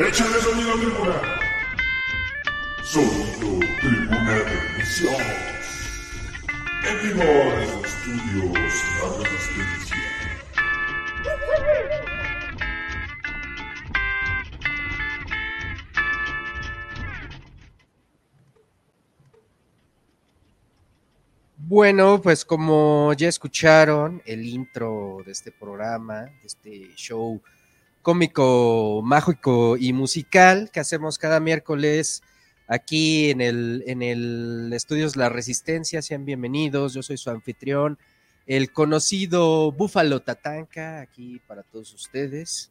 Échale sonido tribuna. Sonido tribuna de emisión. En vivo desde estudios La Resistencia. Bueno, pues como ya escucharon el intro de este programa, de este show cómico, mágico y musical que hacemos cada miércoles aquí en el, en el Estudios La Resistencia, sean bienvenidos, yo soy su anfitrión, el conocido Búfalo Tatanca, aquí para todos ustedes,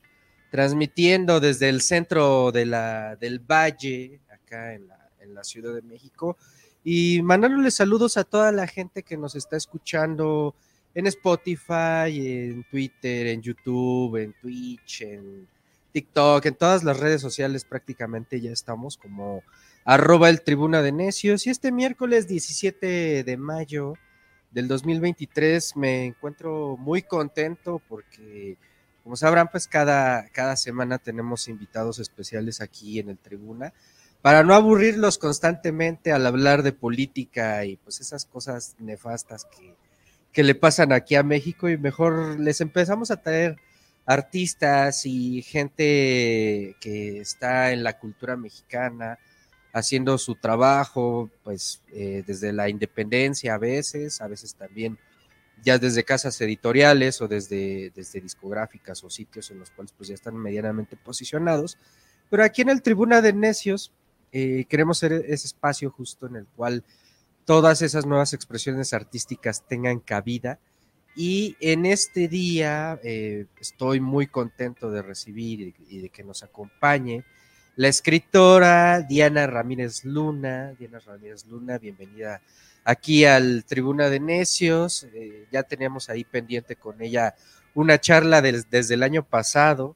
transmitiendo desde el centro de la, del Valle, acá en la, en la Ciudad de México. Y mandándoles saludos a toda la gente que nos está escuchando en Spotify, en Twitter, en YouTube, en Twitch, en TikTok, en todas las redes sociales prácticamente ya estamos como arroba el tribuna de necios. Y este miércoles 17 de mayo del 2023 me encuentro muy contento porque, como sabrán, pues cada, cada semana tenemos invitados especiales aquí en el tribuna para no aburrirlos constantemente al hablar de política y pues esas cosas nefastas que, que le pasan aquí a México y mejor les empezamos a traer artistas y gente que está en la cultura mexicana haciendo su trabajo, pues eh, desde la independencia a veces, a veces también ya desde casas editoriales o desde, desde discográficas o sitios en los cuales pues ya están medianamente posicionados. Pero aquí en el Tribuna de Necios eh, queremos ser ese espacio justo en el cual todas esas nuevas expresiones artísticas tengan cabida. Y en este día eh, estoy muy contento de recibir y de, que nos acompañe la escritora Diana Ramírez Luna. Diana Ramírez Luna, bienvenida aquí al Tribuna de Necios. Eh, ya teníamos ahí pendiente con ella una charla desde el año pasado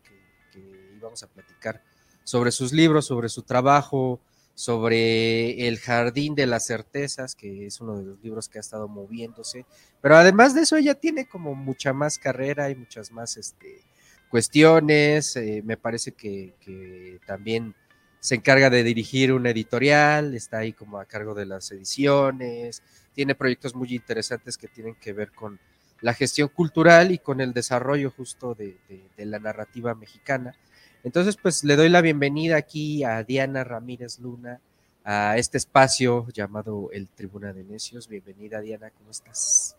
que íbamos a platicar sobre sus libros, sobre su trabajo, sobre El Jardín de las Certezas, que es uno de los libros que ha estado moviéndose. Pero además de eso, ella tiene como mucha más carrera y muchas más este, cuestiones. Eh, me parece que, que, también se encarga de dirigir una editorial, está ahí como a cargo de las ediciones, tiene proyectos muy interesantes que tienen que ver con la gestión cultural y con el desarrollo justo de, de, de la narrativa mexicana. Entonces, pues le doy la bienvenida aquí a Diana Ramírez Luna a este espacio llamado el Tribuna de Necios. Bienvenida, Diana, ¿cómo estás?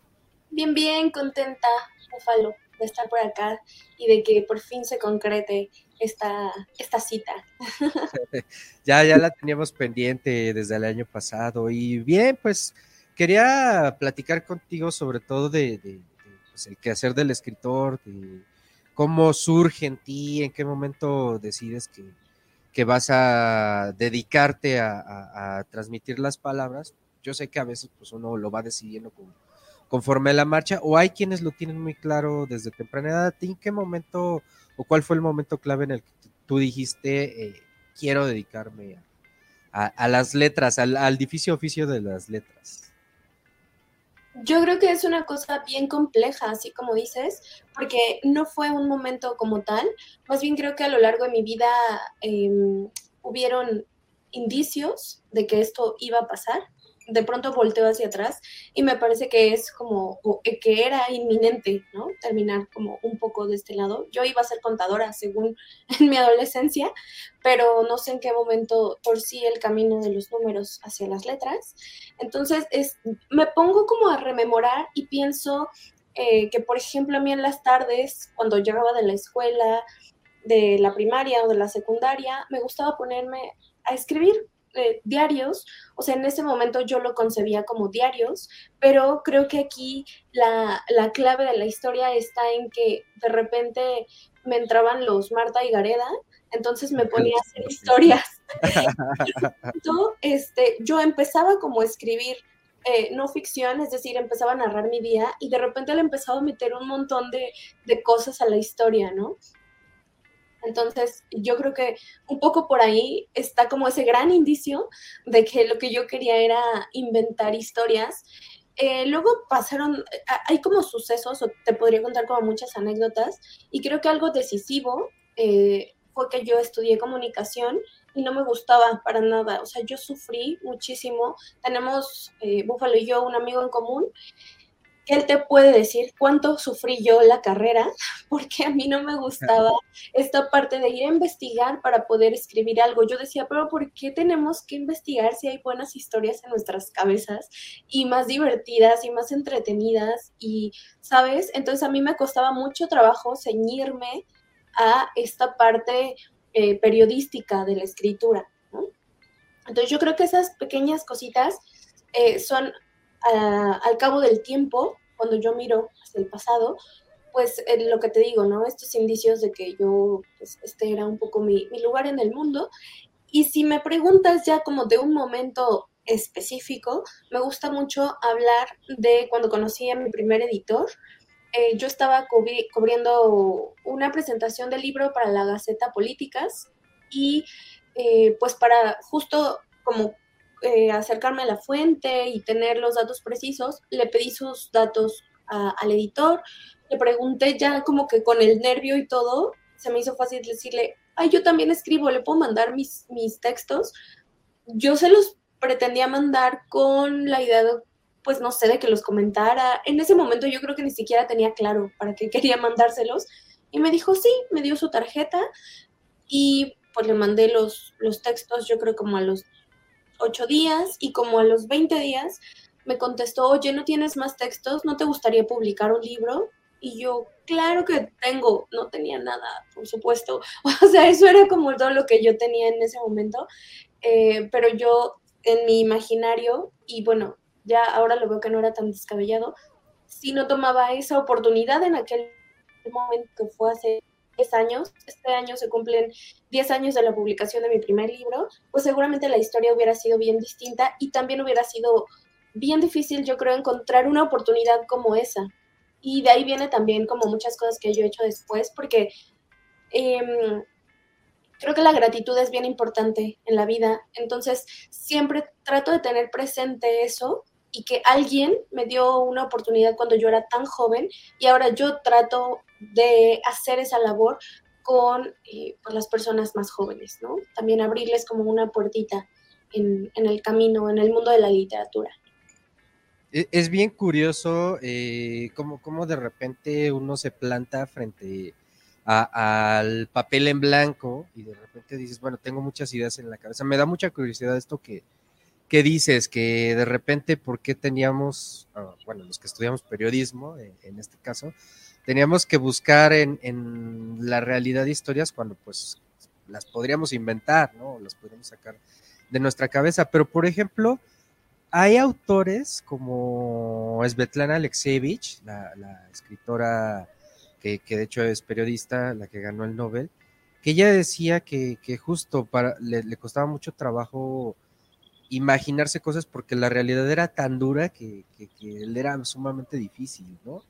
Bien, bien, contenta, Búfalo, de estar por acá y de que por fin se concrete esta, esta cita. ya, ya la teníamos pendiente desde el año pasado y bien, pues quería platicar contigo sobre todo de, de, de pues, el quehacer del escritor, de cómo surge en ti, en qué momento decides que, que vas a dedicarte a, transmitir las palabras. Yo sé que a veces pues, uno lo va decidiendo con, conforme la marcha, o hay quienes lo tienen muy claro desde temprana edad. ¿En qué momento o cuál fue el momento clave en el que tú dijiste, eh, quiero dedicarme a, a, las letras, al, al difícil oficio de las letras? Yo creo que es una cosa bien compleja, así como dices, porque no fue un momento como tal, más bien creo que a lo largo de mi vida eh, hubieron indicios de que esto iba a pasar. De pronto volteo hacia atrás y me parece que es como que era inminente, ¿no? Terminar como un poco de este lado. Yo iba a ser contadora según en mi adolescencia, pero no sé en qué momento torcí el camino de los números hacia las letras. Entonces, es, me pongo como a rememorar y pienso eh, que, por ejemplo, a mí en las tardes, cuando llegaba de la escuela, de la primaria o de la secundaria, me gustaba ponerme a escribir eh, diarios, o sea, en ese momento yo lo concebía como diarios, pero creo que aquí la, la, clave de la historia está en que de repente me entraban los Marta y Gareda, entonces me ponía a hacer historias. Entonces, este, yo empezaba como a escribir eh, no ficción, es decir, empezaba a narrar mi día y de repente le empezaba a meter un montón de, de cosas a la historia, ¿no? Entonces, yo creo que un poco por ahí está como ese gran indicio de que lo que yo quería era inventar historias. Eh, luego pasaron, hay como sucesos, o te podría contar como muchas anécdotas, y creo que algo decisivo eh, fue que yo estudié comunicación y no me gustaba para nada. O sea, yo sufrí muchísimo. Tenemos, eh, Búfalo y yo, un amigo en común él te puede decir cuánto sufrí yo la carrera, porque a mí no me gustaba esta parte de ir a investigar para poder escribir algo. Yo decía, pero ¿por qué tenemos que investigar si hay buenas historias en nuestras cabezas y más divertidas y más entretenidas? Y, ¿sabes? Entonces a mí me costaba mucho trabajo ceñirme a esta parte eh, periodística de la escritura. Entonces yo creo que esas pequeñas cositas eh, son al cabo del tiempo, cuando yo miro hacia el pasado, pues eh, lo que te digo, ¿no? Estos indicios de que yo, pues este era un poco mi, lugar en el mundo. Y si me preguntas ya como de un momento específico, me gusta mucho hablar de cuando conocí a mi primer editor. Eh, yo estaba cubriendo una presentación del libro para la Gaceta Políticas y eh, pues para justo como eh, acercarme a la fuente y tener los datos precisos, le pedí sus datos al editor, le pregunté ya como que con el nervio y todo, se me hizo fácil decirle, ay, yo también escribo, le puedo mandar mis, mis textos. Yo se los pretendía mandar con la idea de, pues no sé, de que los comentara. En ese momento yo creo que ni siquiera tenía claro para qué quería mandárselos. Y me dijo, sí, me dio su tarjeta y pues le mandé los, los textos, yo creo como a los ocho días y como a los 20 días me contestó, oye, ¿no tienes más textos? ¿No te gustaría publicar un libro? Y yo, claro que tengo, no tenía nada, por supuesto. O sea, eso era como todo lo que yo tenía en ese momento. Eh, pero yo, en mi imaginario, y bueno, ya ahora lo veo que no era tan descabellado, si no tomaba esa oportunidad en aquel momento que fue hace 10 años, este año se cumplen 10 años de la publicación de mi primer libro, pues seguramente la historia hubiera sido bien distinta y también hubiera sido bien difícil, yo creo, encontrar una oportunidad como esa. Y de ahí viene también como muchas cosas que yo he hecho después, porque em, creo que la gratitud es bien importante en la vida. Entonces, siempre trato de tener presente eso y que alguien me dio una oportunidad cuando yo era tan joven y ahora yo trato de hacer esa labor con, eh, las personas más jóvenes, ¿no? También abrirles como una puertita en, el camino, en el mundo de la literatura. E, es bien curioso eh, cómo, de repente uno se planta frente al papel en blanco y de repente dices, bueno, tengo muchas ideas en la cabeza. Me da mucha curiosidad esto que, que dices, que de repente, ¿por qué teníamos, ah, bueno, los que estudiamos periodismo, en este caso, teníamos que buscar en, la realidad de historias cuando pues las podríamos inventar, ¿no? Las podríamos sacar de nuestra cabeza. Pero, por ejemplo, hay autores como Svetlana Alexievich, la, escritora que, de hecho es periodista, la que ganó el Nobel, que ella decía que, justo para, le, costaba mucho trabajo imaginarse cosas porque la realidad era tan dura que, que, que era sumamente difícil, ¿no?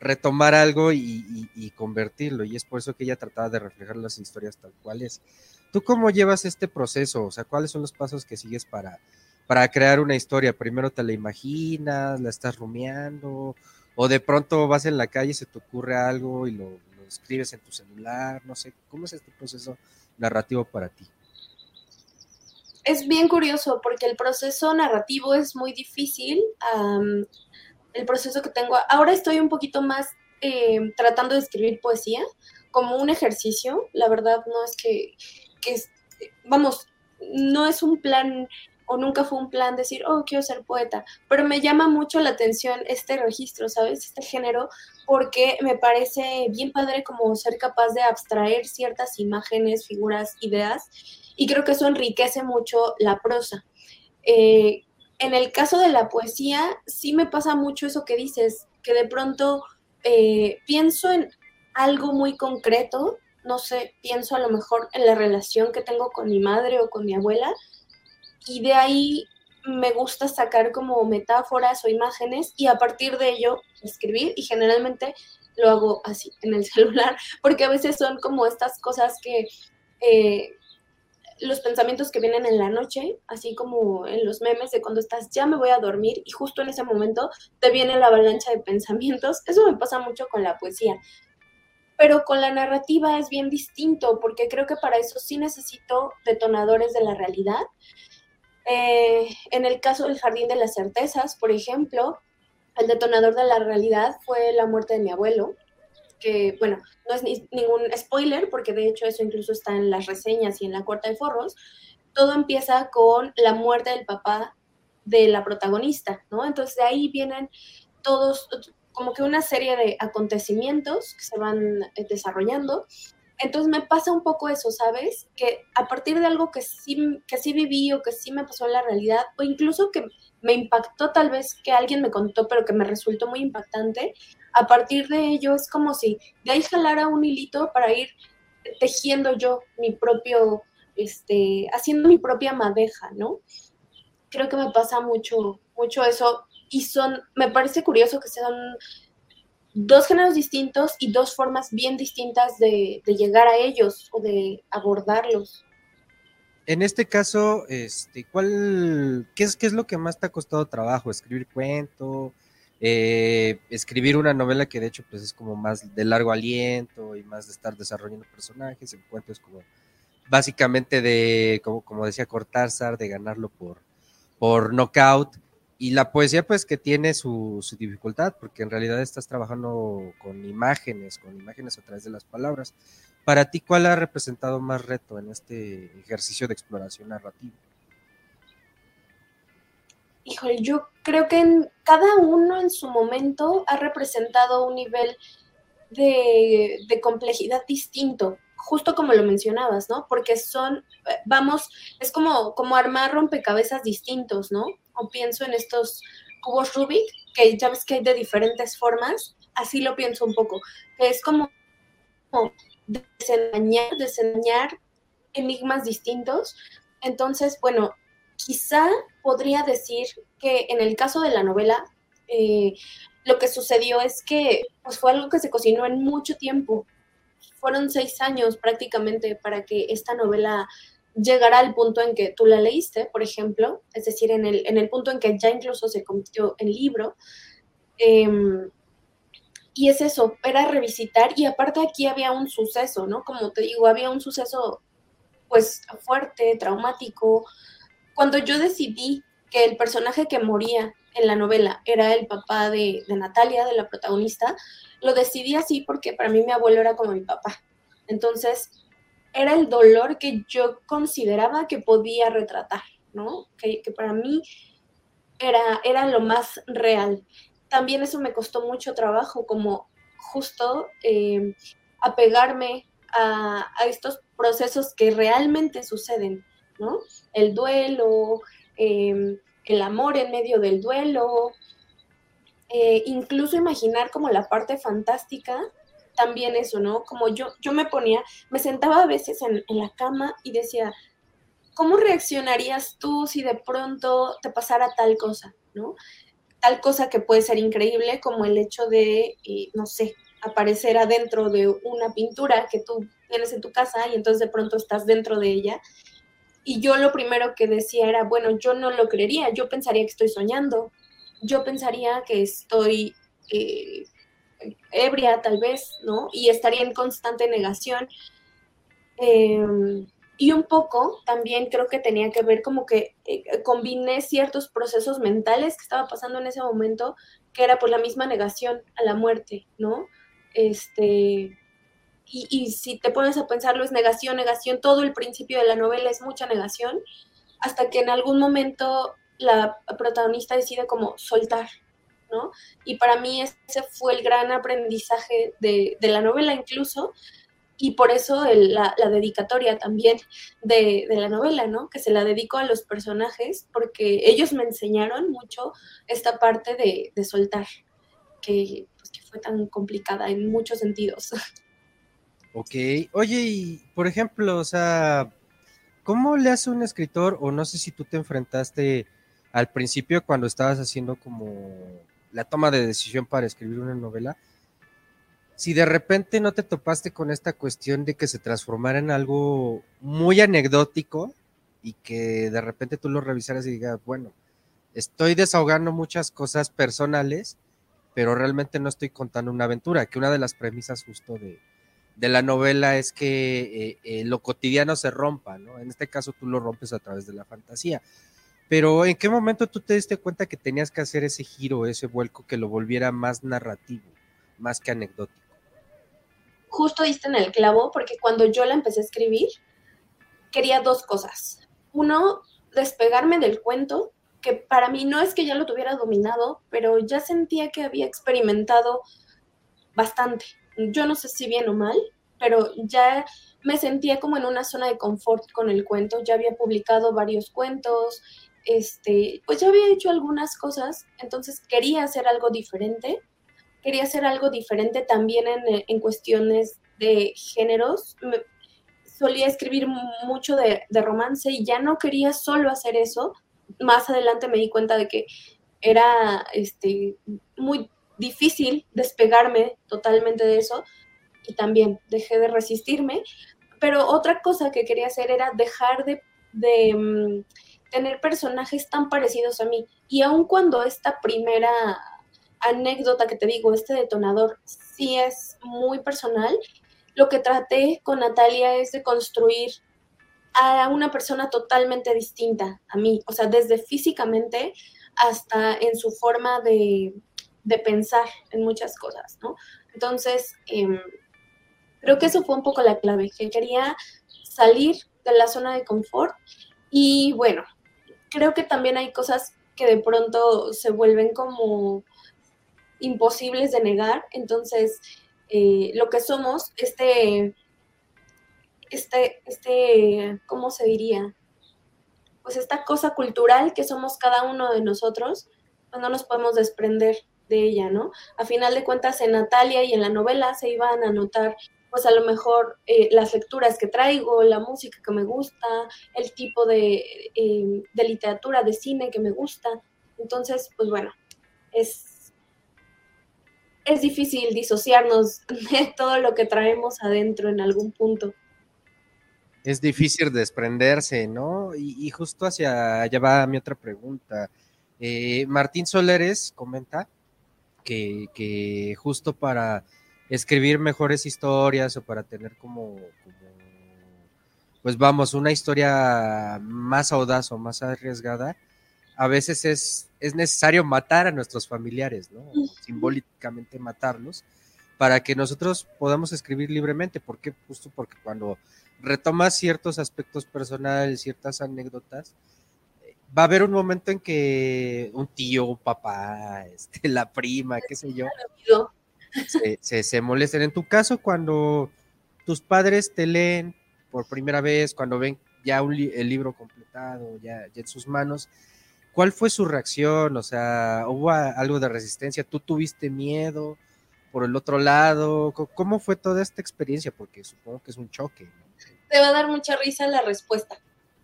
Retomar algo y, convertirlo. Y es por eso que ella trataba de reflejar las historias tal cual es. ¿Tú cómo llevas este proceso? O sea, ¿cuáles son los pasos que sigues para, para crear una historia? Primero te la imaginas, la estás rumiando, o de pronto vas en la calle se te ocurre algo y lo, escribes en tu celular, no sé, ¿cómo es este proceso narrativo para ti? Es bien curioso porque el proceso narrativo es muy difícil el proceso que tengo. Ahora estoy un poquito más eh, tratando de escribir poesía como un ejercicio. La verdad no es que, vamos, no es un plan o nunca fue un plan decir, oh, quiero ser poeta, pero me llama mucho la atención este registro, ¿sabes? Este género, porque me parece bien padre como ser capaz de abstraer ciertas imágenes, figuras, ideas, y creo que eso enriquece mucho la prosa. Eh, en el caso de la poesía, sí me pasa mucho eso que dices, que de pronto eh, pienso en algo muy concreto, no sé, pienso a lo mejor en la relación que tengo con mi madre o con mi abuela, y de ahí me gusta sacar como metáforas o imágenes y a partir de ello escribir y generalmente lo hago así en el celular, porque a veces son como estas cosas que eh, los pensamientos que vienen en la noche, así como en los memes de cuando estás ya me voy a dormir y justo en ese momento te viene la avalancha de pensamientos. Eso me pasa mucho con la poesía. pero con la narrativa es bien distinto, porque creo que para eso sí necesito detonadores de la realidad. Eh, en el caso del Jardín de las Certezas, por ejemplo, el detonador de la realidad fue la muerte de mi abuelo, que, bueno, no es ningún spoiler, porque de hecho eso incluso está en las reseñas y en la cuarta de forros. Todo empieza con la muerte del papá de la protagonista, ¿no? Entonces de ahí vienen todos, como que una serie de acontecimientos que se van eh, desarrollando. Entonces me pasa un poco eso, ¿sabes? Que a partir de algo que sí, que sí viví o que sí me pasó en la realidad, o incluso que me impactó tal vez que alguien me contó, pero que me resultó muy impactante, a partir de ello es como si de ahí jalara un hilito para ir tejiendo yo mi propio, este, haciendo mi propia madeja, ¿no? Creo que me pasa mucho, mucho eso y son, me parece curioso que sean dos géneros distintos y dos formas bien distintas de, llegar a ellos o de abordarlos. En este caso, este, ¿cuál, qué es, qué es lo que más te ha costado trabajo? ¿Escribir cuento? Eh, escribir una novela que de hecho pues es como más de largo aliento y más de estar desarrollando personajes, es como básicamente de, como, como decía Cortázar, de ganarlo por, por knockout. Y la poesía pues que tiene su, su, dificultad, porque en realidad estás trabajando con imágenes, con imágenes a través de las palabras. Para ti, ¿cuál ha representado más reto en este ejercicio de exploración narrativa? Híjole, yo creo que en, cada uno en su momento ha representado un nivel de, complejidad distinto, justo como lo mencionabas, ¿no? Porque son, eh, vamos, es como, como armar rompecabezas distintos, ¿no? O pienso en estos cubos Rubik, que ya ves que hay de diferentes formas, así lo pienso un poco, es como, como desengañar enigmas distintos. Entonces, bueno, quizá podría decir que en el caso de la novela, eh, lo que sucedió es que pues, fue algo que se cocinó en mucho tiempo. Fueron seis años prácticamente para que esta novela llegara al punto en que tú la leíste, por ejemplo, es decir, en el, en el punto en que ya incluso se convirtió en libro. Eh, y es eso, era revisitar y aparte aquí había un suceso, ¿no? Como te digo, había un suceso pues fuerte, traumático. Cuando yo decidí que el personaje que moría en la novela era el papá de, Natalia, de la protagonista, lo decidí así porque para mí mi abuelo era como mi papá. Entonces, era el dolor que yo consideraba que podía retratar, ¿no? Que, que para mí era, era lo más real también eso me costó mucho trabajo, como justo eh, apegarme a, a, estos procesos que realmente suceden, ¿no? El duelo, eh, el amor en medio del duelo, eh, incluso imaginar como la parte fantástica, también eso, ¿no? Como yo, yo me ponía, me sentaba a veces en, en la cama y decía, ¿cómo reaccionarías tú si de pronto te pasara tal cosa, ¿no? tal cosa que puede ser increíble como el hecho de, eh, no sé, aparecer adentro de una pintura que tú tienes en tu casa y entonces de pronto estás dentro de ella. Y yo lo primero que decía era, bueno, yo no lo creería, yo pensaría que estoy soñando, yo pensaría que estoy eh, ebria tal vez, ¿no? Y estaría en constante negación. Eh, y un poco también creo que tenía que ver como que eh, combiné ciertos procesos mentales que estaba pasando en ese momento, que era por la misma negación a la muerte, ¿no? Este, y, y, si te pones a pensarlo, es negación, negación, todo el principio de la novela es mucha negación, hasta que en algún momento la protagonista decide como soltar, ¿no? Y para mí ese fue el gran aprendizaje de, de la novela incluso, y por eso el, la, la, dedicatoria también de, de, la novela, ¿no? Que se la dedico a los personajes porque ellos me enseñaron mucho esta parte de, de soltar, que, pues, que, fue tan complicada en muchos sentidos. Ok, oye, y por ejemplo, o sea, ¿cómo le hace un escritor, o no sé si tú te enfrentaste al principio cuando estabas haciendo como la toma de decisión para escribir una novela? si de repente no te topaste con esta cuestión de que se transformara en algo muy anecdótico y que de repente tú lo revisaras y digas, bueno, estoy desahogando muchas cosas personales, pero realmente no estoy contando una aventura, que una de las premisas justo de, de la novela es que eh, eh, lo cotidiano se rompa, ¿no? En este caso tú lo rompes a través de la fantasía. Pero ¿en qué momento tú te diste cuenta que tenías que hacer ese giro, ese vuelco que lo volviera más narrativo, más que anecdótico? Justo diste en el clavo, porque cuando yo la empecé a escribir, quería dos cosas. Uno, despegarme del cuento, que para mí no es que ya lo tuviera dominado, pero ya sentía que había experimentado bastante. Yo no sé si bien o mal, pero ya me sentía como en una zona de confort con el cuento. Ya había publicado varios cuentos, este, pues ya había hecho algunas cosas, entonces quería hacer algo diferente. Quería hacer algo diferente también en, en cuestiones de géneros. solía escribir mucho de, de romance y ya no quería solo hacer eso. Más adelante me di cuenta de que era este, muy difícil despegarme totalmente de eso y también dejé de resistirme. Pero otra cosa que quería hacer era dejar de, mm, tener personajes tan parecidos a mí. Y aun cuando esta primera anécdota que te digo, este detonador, sí es muy personal, lo que traté con Natalia es de construir a una persona totalmente distinta a mí, o sea, desde físicamente hasta en su forma de, de pensar en muchas cosas, ¿no? Entonces, em, creo que eso fue un poco la clave, que quería salir de la zona de confort y bueno, creo que también hay cosas que de pronto se vuelven como imposibles de negar, entonces eh, lo que somos, este, este, este, ¿cómo se diría? Pues esta cosa cultural que somos cada uno de nosotros, pues no nos podemos desprender de ella, ¿no? A final de cuentas, en Natalia y en la novela se iban a notar, pues a lo mejor eh, las lecturas que traigo, la música que me gusta, el tipo de, eh, de literatura, de cine que me gusta. Entonces, pues bueno, es, es difícil disociarnos de todo lo que traemos adentro en algún punto. Es difícil desprenderse, ¿no? Y, justo hacia allá va mi otra pregunta. Eh, Martín Soleres comenta que, justo para escribir mejores historias o para tener como, pues vamos, una historia más audaz o más arriesgada, a veces es, es necesario matar a nuestros familiares, ¿no? Simbólicamente matarlos, para que nosotros podamos escribir libremente. ¿Por qué? Justo porque cuando retomas ciertos aspectos personales, ciertas anécdotas, va a haber un momento en que un tío, un papá, este, la prima, qué sé yo, se, se, molesten. En tu caso, cuando tus padres te leen por primera vez, cuando ven ya el libro completado, ya, ya en sus manos, ¿cuál fue su reacción? O sea, ¿hubo algo de resistencia? ¿Tú tuviste miedo? Por el otro lado, ¿cómo fue toda esta experiencia? Porque supongo que es un choque. Te va a dar mucha risa la respuesta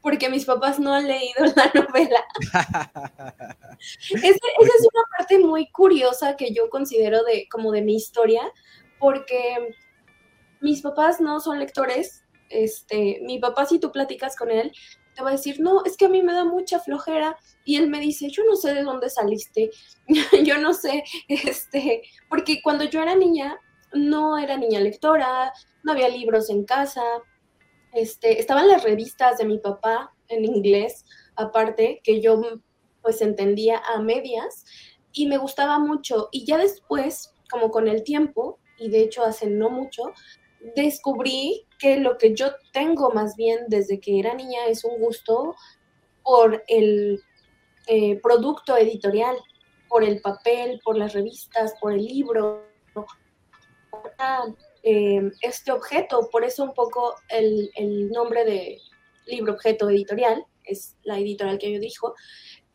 porque mis papás no han leído la novela. esa, es una parte muy curiosa que yo considero de como de mi historia, porque mis papás no son lectores. Este, mi papá, si tú platicas con él, te va a decir, no, es que a mí me da mucha flojera. Y él me dice, yo no sé de dónde saliste, yo no sé, este, porque cuando yo era niña, no era niña lectora, no había libros en casa, este, estaban las revistas de mi papá en inglés, aparte, que yo pues entendía a medias y me gustaba mucho. Y ya después, como con el tiempo, y de hecho hace no mucho, descubrí que lo que yo tengo más bien desde que era niña es un gusto por el eh, producto editorial, por el papel, por las revistas, por el libro, eh, este objeto, por eso un poco el, nombre de libro objeto editorial, es la editorial que yo dijo,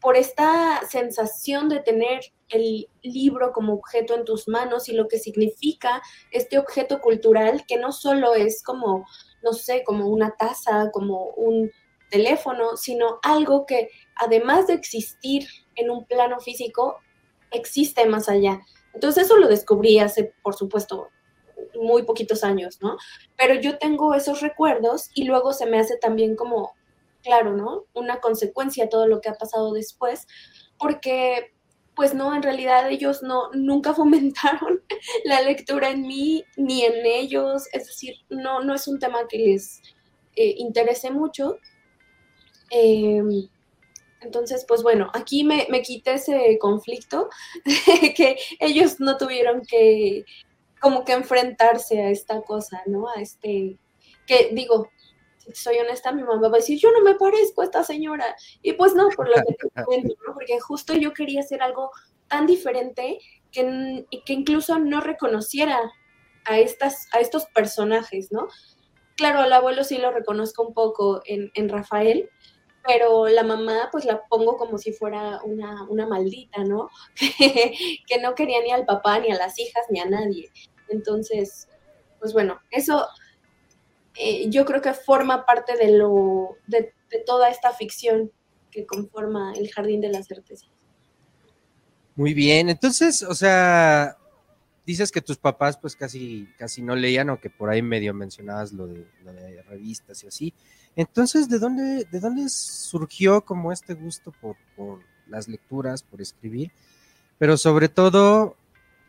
por esta sensación de tener el libro como objeto en tus manos y lo que significa este objeto cultural que no solo es como, no sé, como una taza, como un teléfono, sino algo que además de existir en un plano físico, existe más allá. Entonces eso lo descubrí hace, por supuesto, muy poquitos años, ¿no? Pero yo tengo esos recuerdos y luego se me hace también como, claro, ¿no? Una consecuencia todo lo que ha pasado después, porque pues no, en realidad ellos no, nunca fomentaron la lectura en mí ni en ellos, es decir, no, no es un tema que les eh, interese mucho. Em, entonces, pues bueno, aquí me, me quité ese conflicto que ellos no tuvieron que como que enfrentarse a esta cosa, ¿no? A este, que digo, si soy honesta, mi mamá va a decir, yo no me parezco a esta señora. Y pues no, por lo que te cuento, ¿no? Porque justo yo quería hacer algo tan diferente que, que incluso no reconociera a, estas, a estos personajes, ¿no? Claro, al abuelo sí lo reconozco un poco en, en Rafael, pero la mamá pues la pongo como si fuera una, una maldita, ¿no? que no quería ni al papá, ni a las hijas, ni a nadie. Entonces, pues bueno, eso eh, yo creo que forma parte de, lo, de, toda esta ficción que conforma el Jardín de las Certezas. Muy bien, entonces, o sea, dices que tus papás pues casi, casi no leían o que por ahí medio mencionabas lo de, de revistas y así. Entonces, ¿de dónde, ¿de dónde surgió como este gusto por las lecturas, por escribir? Pero sobre todo,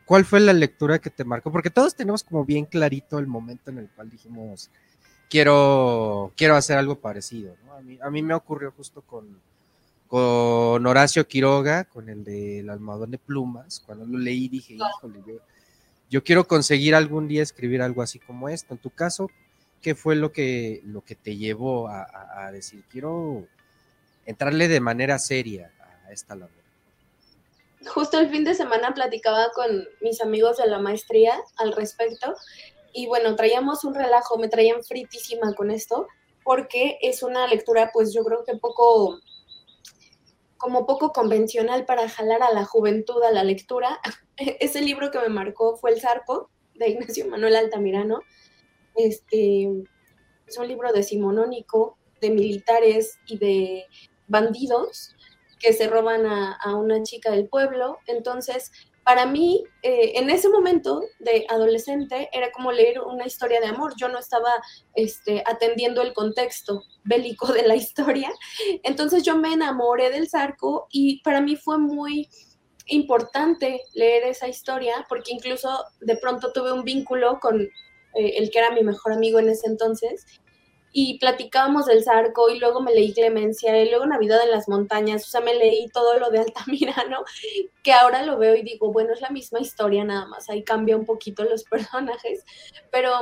¿cuál fue la lectura que te marcó? Porque todos tenemos como bien clarito el momento en el cual dijimos, quiero, quiero hacer algo parecido. ¿no? A, mí, a mí me ocurrió justo con, con Horacio Quiroga, con el del almohadón de plumas. Cuando lo leí dije, híjole, yo, yo quiero conseguir algún día escribir algo así como esto. En tu caso, ¿qué fue lo que, lo que te llevó a, a, a decir, quiero entrarle de manera seria a esta labor? Justo el fin de semana platicaba con mis amigos de la maestría al respecto y bueno, traíamos un relajo, me traían fritísima con esto, porque es una lectura, pues yo creo que poco, como poco convencional para jalar a la juventud a la lectura. Ese libro que me marcó fue El Zarpo, de Ignacio Manuel Altamirano. Este, es un libro decimonónico de militares y de bandidos que se roban a, una chica del pueblo. Entonces, para mí, eh, en ese momento de adolescente, era como leer una historia de amor. Yo no estaba este, atendiendo el contexto bélico de la historia. Entonces yo me enamoré del Zarco y para mí fue muy importante leer esa historia porque incluso de pronto tuve un vínculo con eh, el que era mi mejor amigo en ese entonces y platicábamos del Zarco y luego me leí Clemencia y luego Navidad en las montañas, o sea, me leí todo lo de Altamirano, que ahora lo veo y digo, bueno, es la misma historia nada más, ahí cambia un poquito los personajes, pero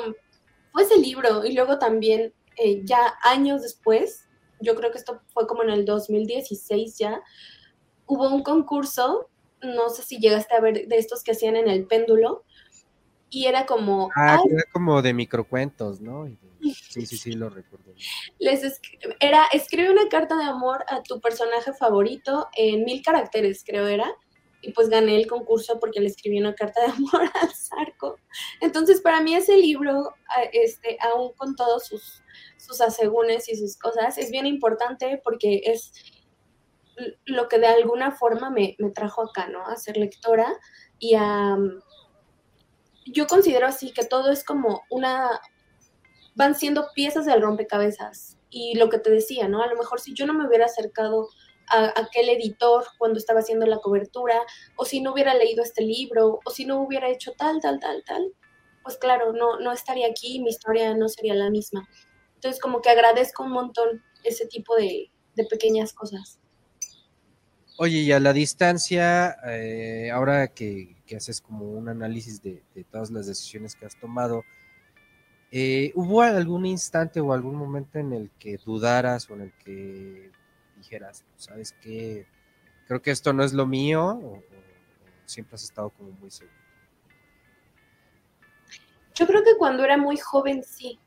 fue ese libro y luego también eh, ya años después, yo creo que esto fue como en el 2016 ya, hubo un concurso, no sé si llegaste a ver de estos que hacían en el péndulo, y era como... Ah, era como de microcuentos, ¿no? Sí, sí, sí, lo recuerdo. Les era, escribe una carta de amor a tu personaje favorito en mil caracteres, creo era. Y pues gané el concurso porque le escribí una carta de amor al Zarco. Entonces, para mí ese libro, este, aún con todos sus, sus asegúnes y sus cosas, es bien importante porque es lo que de alguna forma me, me trajo acá, ¿no? A ser lectora y a... Yo considero así que todo es como una, van siendo piezas del rompecabezas. Y lo que te decía, ¿no? A lo mejor si yo no me hubiera acercado a aquel editor cuando estaba haciendo la cobertura, o si no hubiera leído este libro, o si no hubiera hecho tal, tal, tal, tal, pues claro, no, no estaría aquí, mi historia no sería la misma. Entonces como que agradezco un montón ese tipo de, de pequeñas cosas. Oye, y a la distancia, eh, ahora que, haces como un análisis de, todas las decisiones que has tomado, eh, ¿Hubo algún instante o algún momento en el que dudaras o en el que dijeras, sabes que creo que esto no es lo mío o, o, siempre has estado como muy seguro? Yo creo que cuando era muy joven sí,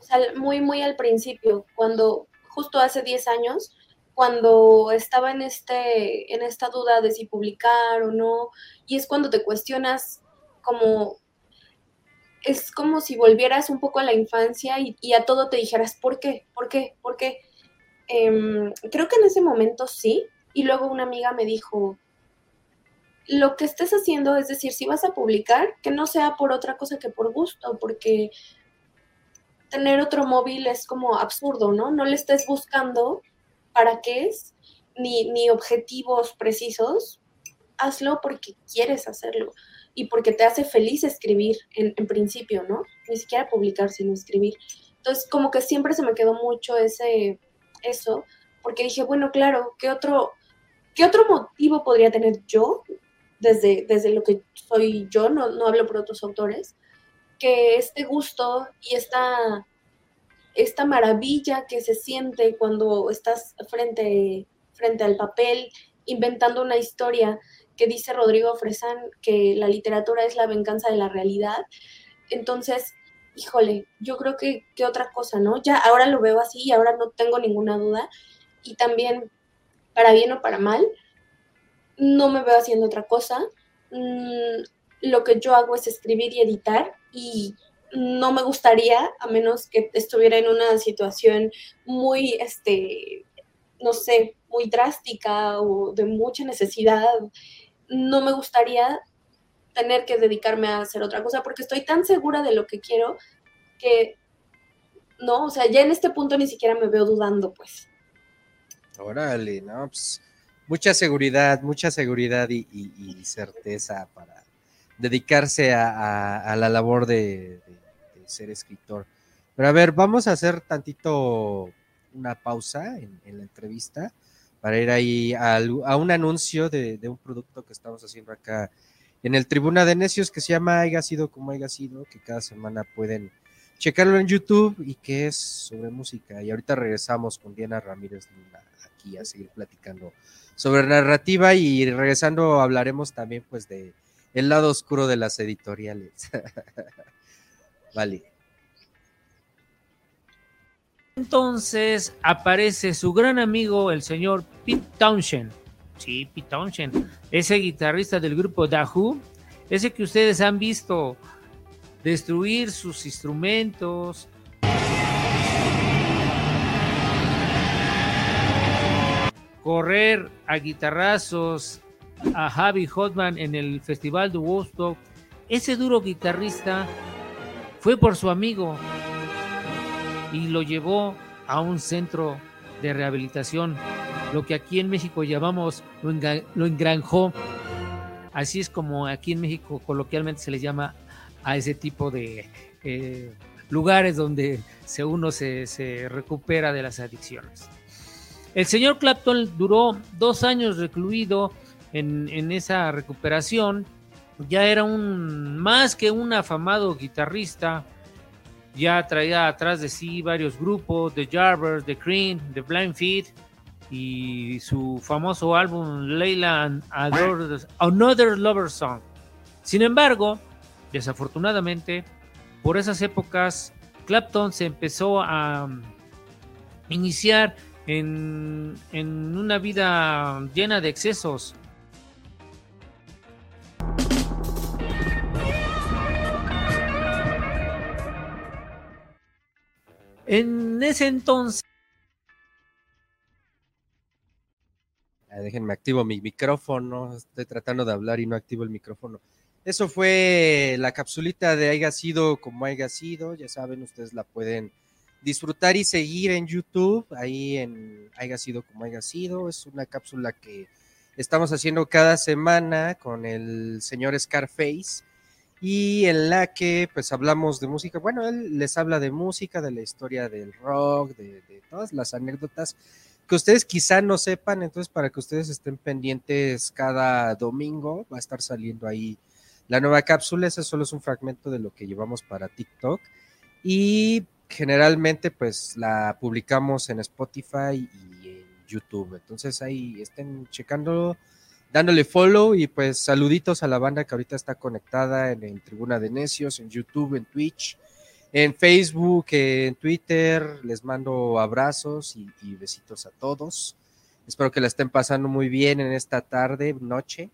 o sea, muy, muy al principio, cuando justo hace 10 años, cuando estaba en, este, en esta duda de si publicar o no, y es cuando te cuestionas como es como si volvieras un poco a la infancia y, a todo te dijeras, ¿por qué? ¿Por qué? ¿Por qué? Eh, creo que en ese momento sí. Y luego una amiga me dijo, lo que estés haciendo, es decir, si vas a publicar, que no sea por otra cosa que por gusto, porque tener otro móvil es como absurdo, ¿no? No le estés buscando para qué es, ni, ni objetivos precisos, hazlo porque quieres hacerlo y porque te hace feliz escribir en, principio, ¿no? Ni siquiera publicar, sino escribir. Entonces, como que siempre se me quedó mucho ese, eso, porque dije, bueno, claro, ¿qué otro, qué otro motivo podría tener yo desde, desde lo que soy yo, no, no hablo por otros autores, que este gusto y esta, esta maravilla que se siente cuando estás frente, frente al papel, inventando una historia que dice Rodrigo Fresán que la literatura es la venganza de la realidad. Entonces, híjole, yo creo que, que otra cosa, ¿no? Ya ahora lo veo así y ahora no tengo ninguna duda. Y también, para bien o para mal, no me veo haciendo otra cosa. Mm, lo que yo hago es escribir y editar y no me gustaría, a menos que estuviera en una situación muy, este, no sé, muy drástica o de mucha necesidad, no me gustaría tener que dedicarme a hacer otra cosa porque estoy tan segura de lo que quiero que no, o sea, ya en este punto ni siquiera me veo dudando, pues. Órale, no, pues mucha seguridad, mucha seguridad y, certeza para dedicarse a, la labor de, ser escritor. Pero a ver, vamos a hacer tantito una pausa en, la entrevista para ir ahí a, un anuncio de, un producto que estamos haciendo acá en el Tribuna de Necios que se llama Haya sido como haya sido, que cada semana pueden checarlo en YouTube y que es sobre música. Y ahorita regresamos con Diana Ramírez aquí a seguir platicando sobre narrativa y regresando hablaremos también pues de el lado oscuro de las editoriales. vale. Entonces aparece su gran amigo, el señor Pete Townshend. Sí, Pete Townshend, ese guitarrista del grupo Dahoo, ese que ustedes han visto destruir sus instrumentos, correr a guitarrazos a Javi Hotman en el Festival de Woodstock, ese duro guitarrista fue por su amigo y lo llevó a un centro de rehabilitación, lo que aquí en México llamamos lo, engranjó. Así es como aquí en México coloquialmente se le llama a ese tipo de eh, lugares donde se, uno se, se recupera de las adicciones. El señor Clapton duró dos años recluido en, esa recuperación. Ya era un más que un afamado guitarrista. Ya traía atrás de sí varios grupos, The Jarvers, The Cream, The Blind Feet y su famoso álbum Leila and Another Lover Song. Sin embargo, desafortunadamente, por esas épocas, Clapton se empezó a iniciar en, una vida llena de excesos. En ese entonces... Déjenme activo mi micrófono. Estoy tratando de hablar y no activo el micrófono. Eso fue la capsulita de haya sido como haya sido. Ya saben, ustedes la pueden disfrutar y seguir en YouTube, ahí en Haya sido como haya sido. Es una cápsula que estamos haciendo cada semana con el señor Scarface y en la que pues hablamos de música. Bueno, él les habla de música, de la historia del rock, de, todas las anécdotas que ustedes quizá no sepan, entonces para que ustedes estén pendientes cada domingo va a estar saliendo ahí la nueva cápsula, ese solo es un fragmento de lo que llevamos para TikTok y generalmente pues la publicamos en Spotify y en YouTube. Entonces ahí estén checando, dándole follow y pues saluditos a la banda que ahorita está conectada en, el Tribuna de Necios, en YouTube, en Twitch, en Facebook, en Twitter. Les mando abrazos y, besitos a todos. Espero que la estén pasando muy bien en esta tarde, noche.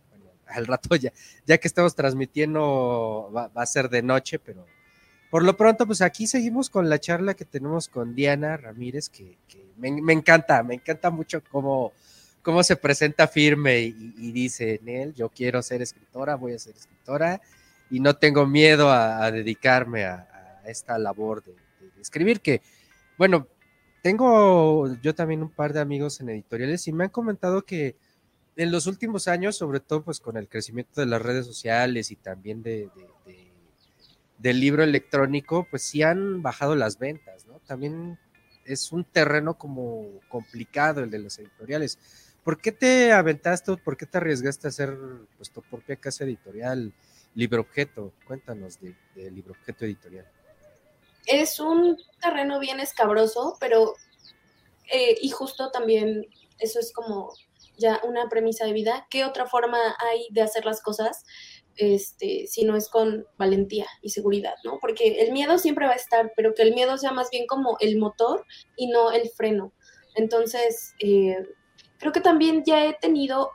Al rato ya, ya que estamos transmitiendo va a ser de noche, pero por lo pronto, pues aquí seguimos con la charla que tenemos con Diana Ramírez, que, me, encanta, me encanta mucho cómo, cómo se presenta firme y, dice, Nel, yo quiero ser escritora, voy a ser escritora y no tengo miedo a, dedicarme a, esta labor de, escribir, que, bueno, tengo yo también un par de amigos en editoriales y me han comentado que en los últimos años, sobre todo pues con el crecimiento de las redes sociales y también de, del libro electrónico, pues sí han bajado las ventas, ¿no? También es un terreno como complicado el de las editoriales. ¿Por qué te aventaste, por qué te arriesgaste a hacer pues, tu propia casa editorial, Libro Objeto? Cuéntanos de, de Libro Objeto Editorial. Es un terreno bien escabroso, pero eh, y justo también eso es como ya una premisa de vida. ¿Qué otra forma hay de hacer las cosas este, si no es con valentía y seguridad, ¿no? Porque el miedo siempre va a estar, pero que el miedo sea más bien como el motor y no el freno. Entonces, eh, creo que también ya he tenido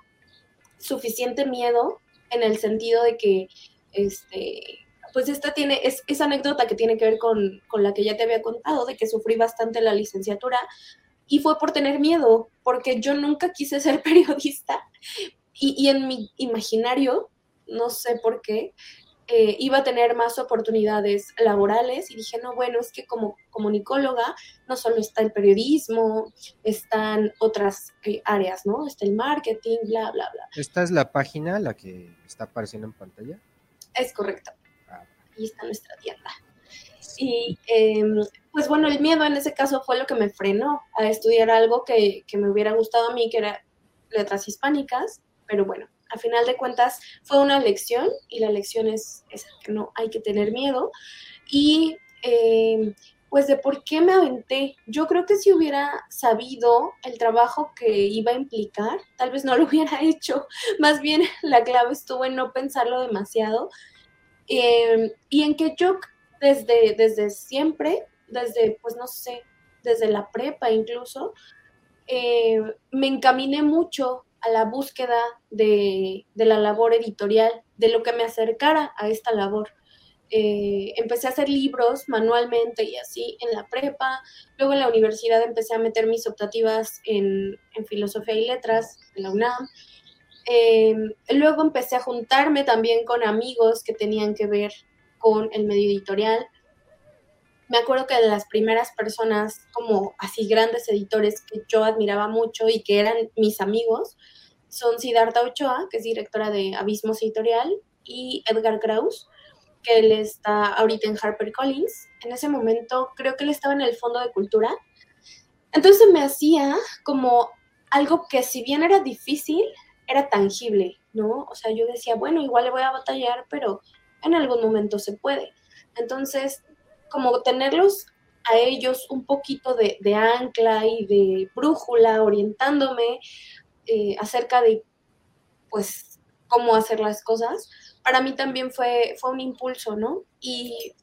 suficiente miedo en el sentido de que, este, pues esta tiene, es, esa anécdota que tiene que ver con, con la que ya te había contado, de que sufrí bastante la licenciatura, y fue por tener miedo, porque yo nunca quise ser periodista y, y en mi imaginario, no sé por qué, eh, iba a tener más oportunidades laborales y dije, no, bueno, es que como comunicóloga no solo está el periodismo, están otras eh, áreas, ¿no? Está el marketing, bla, bla, bla. ¿Esta es la página, la que está apareciendo en pantalla? Es correcto. Ah. Ahí está nuestra tienda. Y em, pues bueno, el miedo en ese caso fue lo que me frenó a estudiar algo que, me hubiera gustado a mí, que era letras hispánicas, pero bueno, a final de cuentas fue una lección y la lección es esa, que no hay que tener miedo. Y em, pues de por qué me aventé. Yo creo que si hubiera sabido el trabajo que iba a implicar, tal vez no lo hubiera hecho. Más bien la clave estuvo en no pensarlo demasiado em, y en que yo desde, desde siempre, desde, pues no sé, desde la prepa incluso, eh, me encaminé mucho a la búsqueda de, la labor editorial, de lo que me acercara a esta labor. Eh, empecé a hacer libros manualmente y así en la prepa. Luego en la universidad empecé a meter mis optativas en, filosofía y letras en la UNAM. Eh, luego empecé a juntarme también con amigos que tenían que ver con el medio editorial. Me acuerdo que de las primeras personas como así grandes editores que yo admiraba mucho y que eran mis amigos son Siddhartha Ochoa, que es directora de Abismos Editorial, y Edgar Kraus, que él está ahorita en HarperCollins. En ese momento creo que él estaba en el Fondo de Cultura. Entonces me hacía como algo que si bien era difícil, era tangible, ¿no? O sea, yo decía, bueno, igual le voy a batallar, pero en algún momento se puede. Entonces, como tenerlos a ellos un poquito de, ancla y de brújula, orientándome eh, acerca de, pues, cómo hacer las cosas, para mí también fue, fue un impulso, ¿no? Y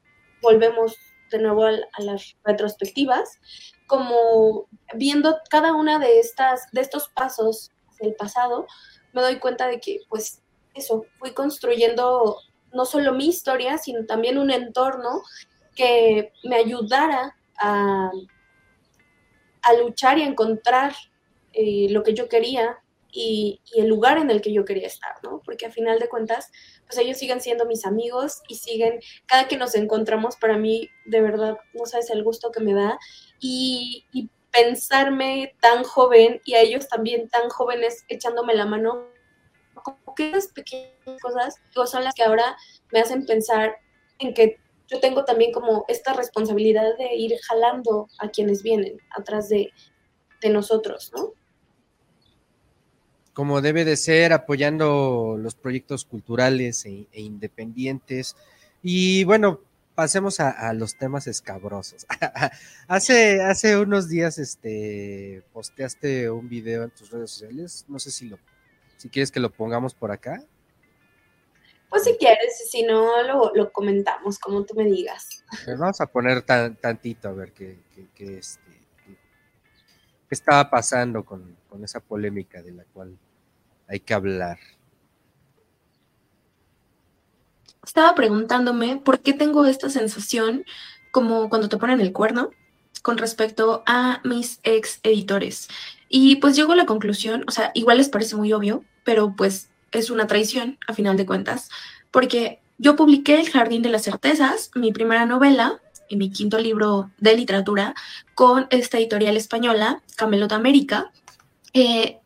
volvemos de nuevo a, las retrospectivas, como viendo cada una de estas, de estos pasos del pasado, me doy cuenta de que, pues, eso, fui construyendo no solo mi historia, sino también un entorno que me ayudara a, a luchar y a encontrar eh, lo que yo quería y, el lugar en el que yo quería estar, ¿no? Porque a final de cuentas, pues ellos siguen siendo mis amigos y siguen, cada que nos encontramos, para mí, de verdad, no sabes el gusto que me da y, y pensarme tan joven y a ellos también tan jóvenes echándome la mano como que esas pequeñas cosas son las que ahora me hacen pensar en que yo tengo también como esta responsabilidad de ir jalando a quienes vienen atrás de, nosotros, ¿no? Como debe de ser, apoyando los proyectos culturales e, e independientes. Y bueno, pasemos a, los temas escabrosos. hace, hace unos días este, posteaste un video en tus redes sociales, no sé si lo si quieres que lo pongamos por acá. Pues si quieres, si no, lo, comentamos, como tú me digas. Pues vamos a poner tantito a ver qué, este, estaba pasando con, con esa polémica de la cual hay que hablar. Estaba preguntándome por qué tengo esta sensación como cuando te ponen el cuerno con respecto a mis ex editores. Y pues llego a la conclusión, o sea, igual les parece muy obvio, pero pues es una traición a final de cuentas, porque yo publiqué El Jardín de las Certezas, mi primera novela y mi quinto libro de literatura con esta editorial española, Camelot América. Eh,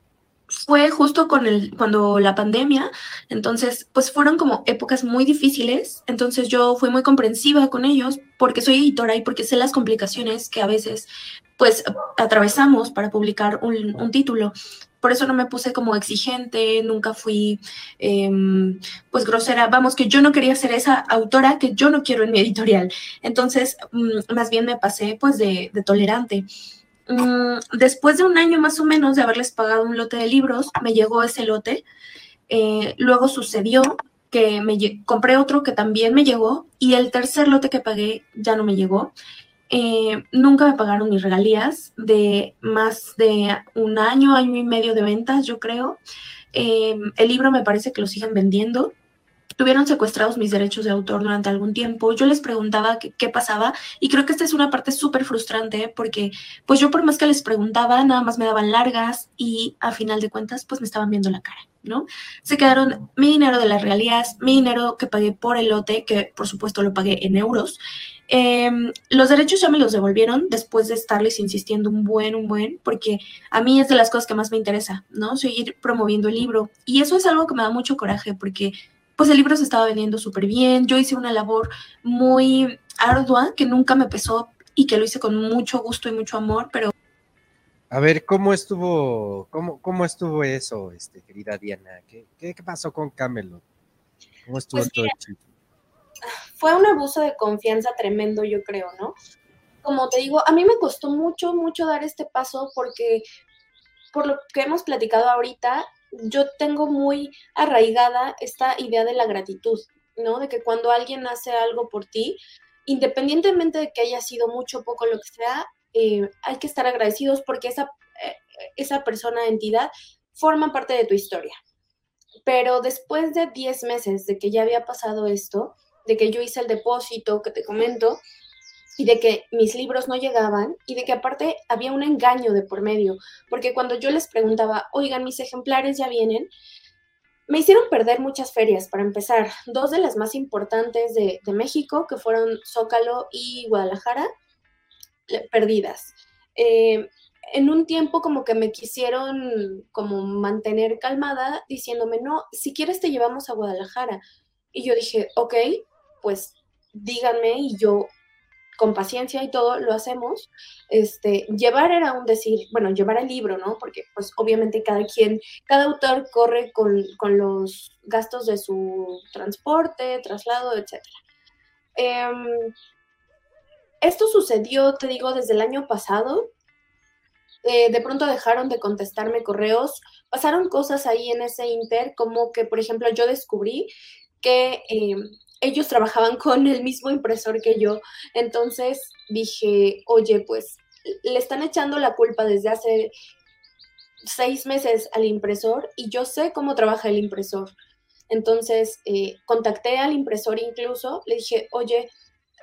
fue justo con el, cuando la pandemia, entonces pues fueron como épocas muy difíciles, entonces yo fui muy comprensiva con ellos porque soy editora y porque sé las complicaciones que a veces pues atravesamos para publicar un, un título. Por eso no me puse como exigente, nunca fui em, pues grosera. Vamos, que yo no quería ser esa autora que yo no quiero en mi editorial. Entonces, mm, más bien me pasé pues de, tolerante. Mm, después de un año más o menos de haberles pagado un lote de libros, me llegó ese lote. Eh, luego sucedió que me compré otro que también me llegó y el tercer lote que pagué ya no me llegó. Eh, nunca me pagaron mis regalías de más de un año, año y medio de ventas, yo creo. Eh, el libro me parece que lo siguen vendiendo tuvieron secuestrados mis derechos de autor durante algún tiempo. Yo les preguntaba qué, pasaba y creo que esta es una parte súper frustrante porque pues yo por más que les preguntaba, nada más me daban largas y a final de cuentas pues me estaban viendo la cara, ¿no? Se quedaron mi dinero de las regalías, mi dinero que pagué por el lote, que por supuesto lo pagué en euros. Em, los derechos ya me los devolvieron después de estarles insistiendo un buen, un buen, porque a mí es de las cosas que más me interesa, ¿no? Seguir promoviendo el libro. Y eso es algo que me da mucho coraje porque pues el libro se estaba vendiendo súper bien. Yo hice una labor muy ardua que nunca me pesó y que lo hice con mucho gusto y mucho amor, pero... A ver, ¿cómo estuvo, cómo, cómo estuvo eso, este, querida Diana? ¿Qué, qué, pasó con Camelot? ¿Cómo estuvo pues todo Fue un abuso de confianza tremendo, yo creo, ¿no? Como te digo, a mí me costó mucho, mucho dar este paso porque por lo que hemos platicado ahorita, yo tengo muy arraigada esta idea de la gratitud, ¿no? De que cuando alguien hace algo por ti, independientemente de que haya sido mucho poco lo que sea, eh, hay que estar agradecidos porque esa, eh, esa persona, entidad, forma parte de tu historia. Pero después de 10 meses de que ya había pasado esto, de que yo hice el depósito que te comento, y de que mis libros no llegaban y de que aparte había un engaño de por medio, porque cuando yo les preguntaba, oigan, mis ejemplares ya vienen, me hicieron perder muchas ferias, para empezar, dos de las más importantes de, México, que fueron Zócalo y Guadalajara, perdidas. Eh, en un tiempo como que me quisieron como mantener calmada, diciéndome, no, si quieres te llevamos a Guadalajara. Y yo dije, ok, pues díganme y yo con paciencia y todo lo hacemos. Este, llevar era un decir, bueno, llevar el libro, ¿no? Porque pues obviamente cada quien, cada autor corre con, los gastos de su transporte, traslado, etc. Em, esto sucedió, te digo, desde el año pasado. Eh, de pronto dejaron de contestarme correos. Pasaron cosas ahí en ese inter, como que, por ejemplo, yo descubrí que em, ellos trabajaban con el mismo impresor que yo. Entonces dije, oye, pues le están echando la culpa desde hace seis meses al impresor y yo sé cómo trabaja el impresor. Entonces eh, contacté al impresor incluso, le dije, oye,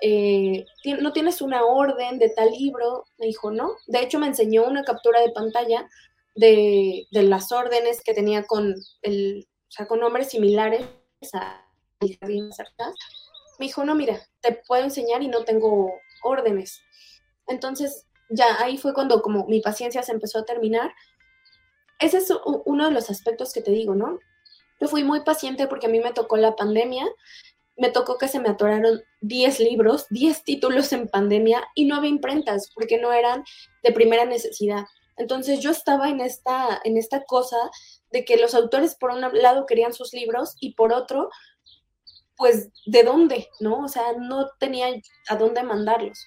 eh, ¿no tienes una orden de tal libro? Me dijo, no. De hecho, me enseñó una captura de pantalla de, de las órdenes que tenía con, el, o sea, con nombres similares a me dijo, no, mira, te puedo enseñar y no tengo órdenes. Entonces, ya ahí fue cuando como mi paciencia se empezó a terminar. Ese es uno de los aspectos que te digo, ¿no? Yo fui muy paciente porque a mí me tocó la pandemia, me tocó que se me atoraron 10 libros, 10 títulos en pandemia y no había imprentas porque no eran de primera necesidad. Entonces yo estaba en esta, en esta cosa de que los autores por un lado querían sus libros y por otro pues, ¿de dónde? ¿No? O sea, no tenía a dónde mandarlos.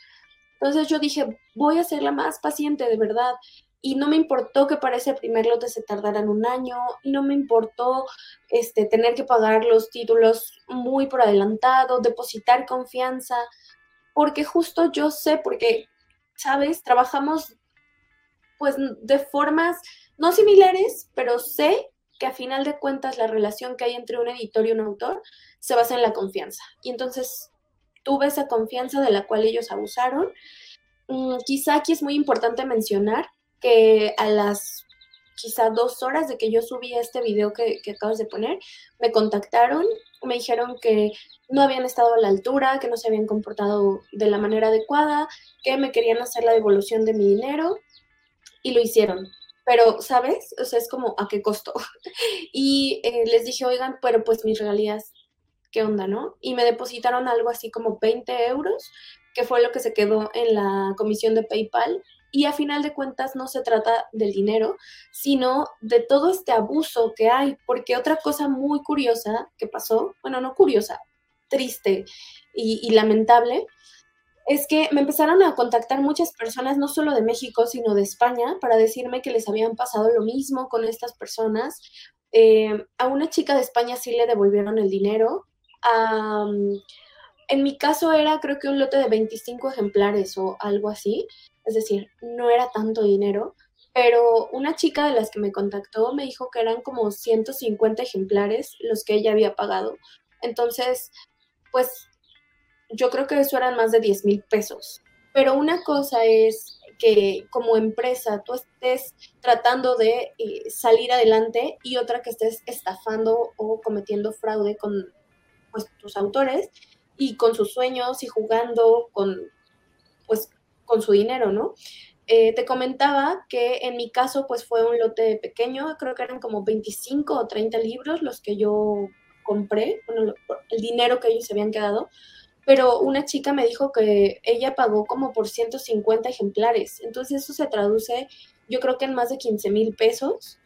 Entonces yo dije, voy a ser la más paciente, de verdad. Y no me importó que para ese primer lote se tardaran un año, y no me importó este, tener que pagar los títulos muy por adelantado, depositar confianza, porque justo yo sé, porque, ¿sabes? Trabajamos pues de formas no similares, pero sé que a final de cuentas la relación que hay entre un editor y un autor se basa en la confianza. Y entonces tuve esa confianza de la cual ellos abusaron. Mm, quizá aquí es muy importante mencionar que a las quizá dos horas de que yo subí este video que, que acabas de poner, me contactaron, me dijeron que no habían estado a la altura, que no se habían comportado de la manera adecuada, que me querían hacer la devolución de mi dinero y lo hicieron. Pero, ¿sabes? O sea, es como, ¿a qué costo? y eh, les dije, oigan, pero pues mis regalías, ¿qué onda, no? Y me depositaron algo así como 20 euros, que fue lo que se quedó en la comisión de PayPal. Y a final de cuentas no se trata del dinero, sino de todo este abuso que hay, porque otra cosa muy curiosa que pasó, bueno, no curiosa, triste y, lamentable, es que me empezaron a contactar muchas personas, no solo de México, sino de España, para decirme que les habían pasado lo mismo con estas personas. Eh, a una chica de España sí le devolvieron el dinero. en mi caso era creo que un lote de 25 ejemplares o algo así, es decir, no era tanto dinero, pero una chica de las que me contactó me dijo que eran como 150 ejemplares los que ella había pagado. Entonces, pues yo creo que eso eran más de 10 mil pesos. Pero una cosa es que como empresa tú estés tratando de eh, salir adelante y otra que estés estafando o cometiendo fraude con pues, tus autores y con sus sueños y jugando con, pues, con su dinero, ¿no? Eh, te comentaba que en mi caso pues fue un lote pequeño, creo que eran como 25 o 30 libros los que yo compré, el dinero que ellos se habían quedado, pero una chica me dijo que ella pagó como por 150 ejemplares. Entonces eso se traduce, yo creo que en más de 15 mil pesos,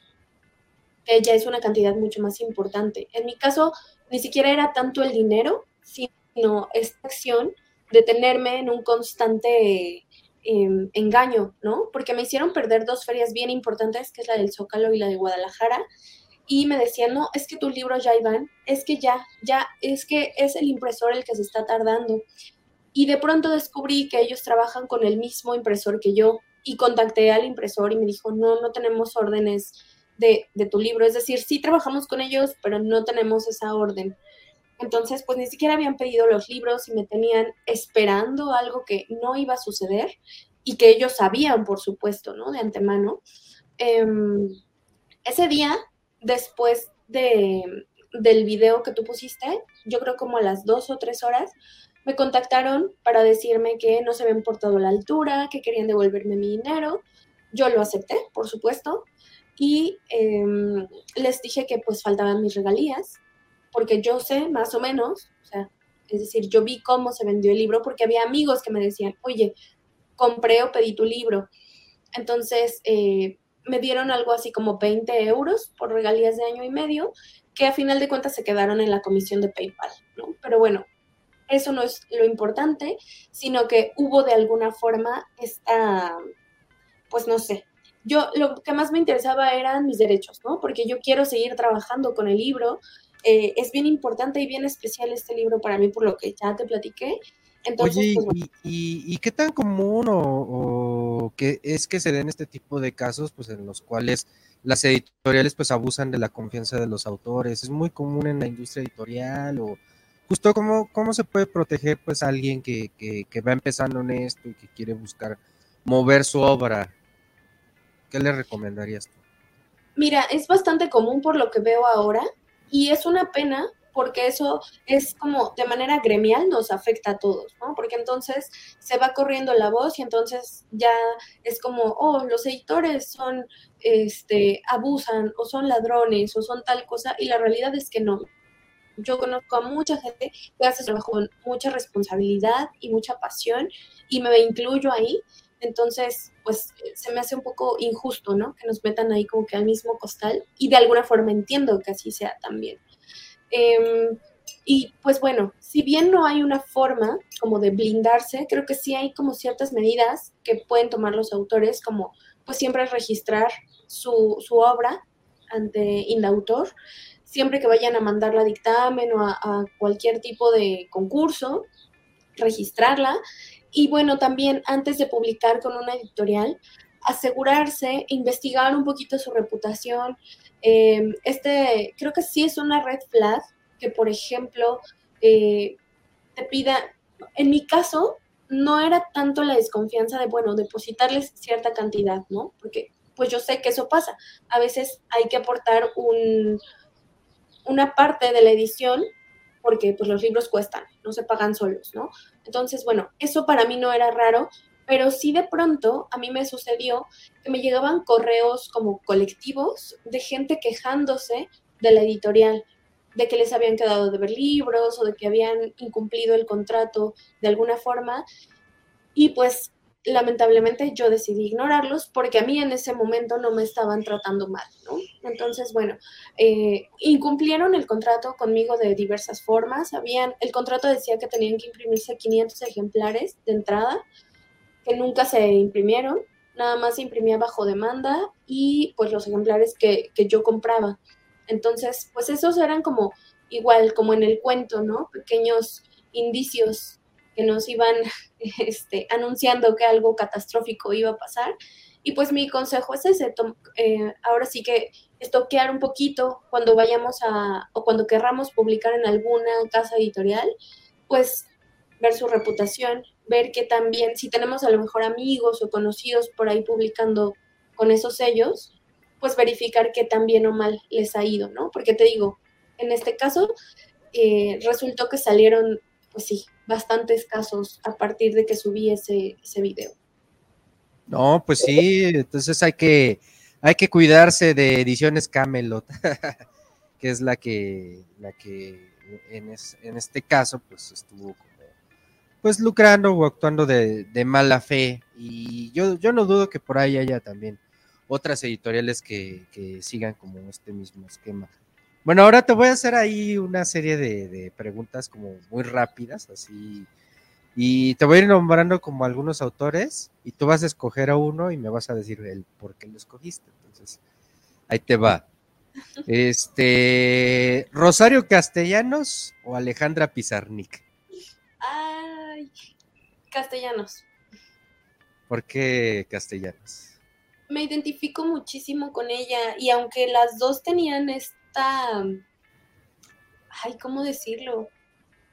que ya es una cantidad mucho más importante. En mi caso, ni siquiera era tanto el dinero, sino esta acción de tenerme en un constante em, engaño, ¿no? Porque me hicieron perder dos ferias bien importantes, que es la del Zócalo y la de Guadalajara, y me decían, no, es que tus libros ya iban, es que ya, ya, es que es el impresor el que se está tardando. Y de pronto descubrí que ellos trabajan con el mismo impresor que yo y contacté al impresor y me dijo, no, no tenemos órdenes de, de tu libro, es decir, sí trabajamos con ellos, pero no tenemos esa orden. Entonces, pues ni siquiera habían pedido los libros y me tenían esperando algo que no iba a suceder y que ellos sabían, por supuesto, ¿no? De antemano. Em, ese día después de, del video que tú pusiste, yo creo como a las dos o tres horas, me contactaron para decirme que no se habían portado la altura, que querían devolverme mi dinero. Yo lo acepté, por supuesto, y em, les dije que pues faltaban mis regalías, porque yo sé más o menos, o sea, es decir, yo vi cómo se vendió el libro, porque había amigos que me decían, oye, compré o pedí tu libro. Entonces, eh, me dieron algo así como 20 euros por regalías de año y medio, que a final de cuentas se quedaron en la comisión de PayPal, ¿no? Pero bueno, eso no es lo importante, sino que hubo de alguna forma esta, pues no sé, yo lo que más me interesaba eran mis derechos, ¿no? Porque yo quiero seguir trabajando con el libro. Eh, es bien importante y bien especial este libro para mí por lo que ya te platiqué. Oye, pues, y, qué tan común o, que es que se den este tipo de casos, pues en los cuales las editoriales pues abusan de la confianza de los autores? ¿Es muy común en la industria editorial o justo cómo, cómo se puede proteger pues a alguien que, que, va empezando en esto y que quiere buscar mover su obra? ¿Qué le recomendarías tú? Mira, es bastante común por lo que veo ahora y es una pena porque eso es como de manera gremial nos afecta a todos, ¿no? Porque entonces se va corriendo la voz y entonces ya es como, oh, los editores son, este, abusan o son ladrones o son tal cosa y la realidad es que no. Yo conozco a mucha gente que hace trabajo con mucha responsabilidad y mucha pasión y me incluyo ahí. Entonces, pues se me hace un poco injusto, ¿no? Que nos metan ahí como que al mismo costal y de alguna forma entiendo que así sea también. Em, y pues bueno, si bien no hay una forma como de blindarse, creo que sí hay como ciertas medidas que pueden tomar los autores, como pues siempre registrar su, su obra ante Indautor, siempre que vayan a mandarla a dictamen o a, cualquier tipo de concurso, registrarla. Y bueno, también antes de publicar con una editorial, asegurarse, investigar un poquito su reputación, Em, este, creo que sí es una red flag que, por ejemplo, eh, te pida, en mi caso, no era tanto la desconfianza de, bueno, depositarles cierta cantidad, ¿no? Porque pues yo sé que eso pasa. A veces hay que aportar un, una parte de la edición porque pues los libros cuestan, no se pagan solos, ¿no? Entonces, bueno, eso para mí no era raro, pero sí de pronto a mí me sucedió que me llegaban correos como colectivos de gente quejándose de la editorial, de que les habían quedado de ver libros o de que habían incumplido el contrato de alguna forma. Y pues lamentablemente yo decidí ignorarlos porque a mí en ese momento no me estaban tratando mal, ¿no? Entonces, bueno, eh, incumplieron el contrato conmigo de diversas formas. Habían, el contrato decía que tenían que imprimirse 500 ejemplares de entrada, que nunca se imprimieron, nada más se imprimía bajo demanda y pues los ejemplares que, que yo compraba. Entonces, pues esos eran como igual, como en el cuento, ¿no? Pequeños indicios que nos iban este, anunciando que algo catastrófico iba a pasar. Y pues mi consejo es ese, eh, ahora sí que estoquear un poquito cuando vayamos a, o cuando querramos publicar en alguna casa editorial, pues ver su reputación, ver que también, si tenemos a lo mejor amigos o conocidos por ahí publicando con esos sellos, pues verificar que tan bien o mal les ha ido, ¿no? Porque te digo, en este caso, eh, resultó que salieron, pues sí, bastantes casos a partir de que subí ese, ese video. No, pues sí, entonces hay que, hay que cuidarse de ediciones Camelot, que es la que, la que en, en, este caso, pues estuvo pues lucrando o actuando de, de, mala fe. Y yo, yo no dudo que por ahí haya también otras editoriales que, que sigan como este mismo esquema. Bueno, ahora te voy a hacer ahí una serie de, preguntas como muy rápidas, así. Y te voy a ir nombrando como algunos autores y tú vas a escoger a uno y me vas a decir el por qué lo escogiste. Entonces, ahí te va. Este, Rosario Castellanos o Alejandra Pizarnik. Ay, Castellanos. ¿Por qué Castellanos? Me identifico muchísimo con ella y aunque las dos tenían este ay, ¿cómo decirlo?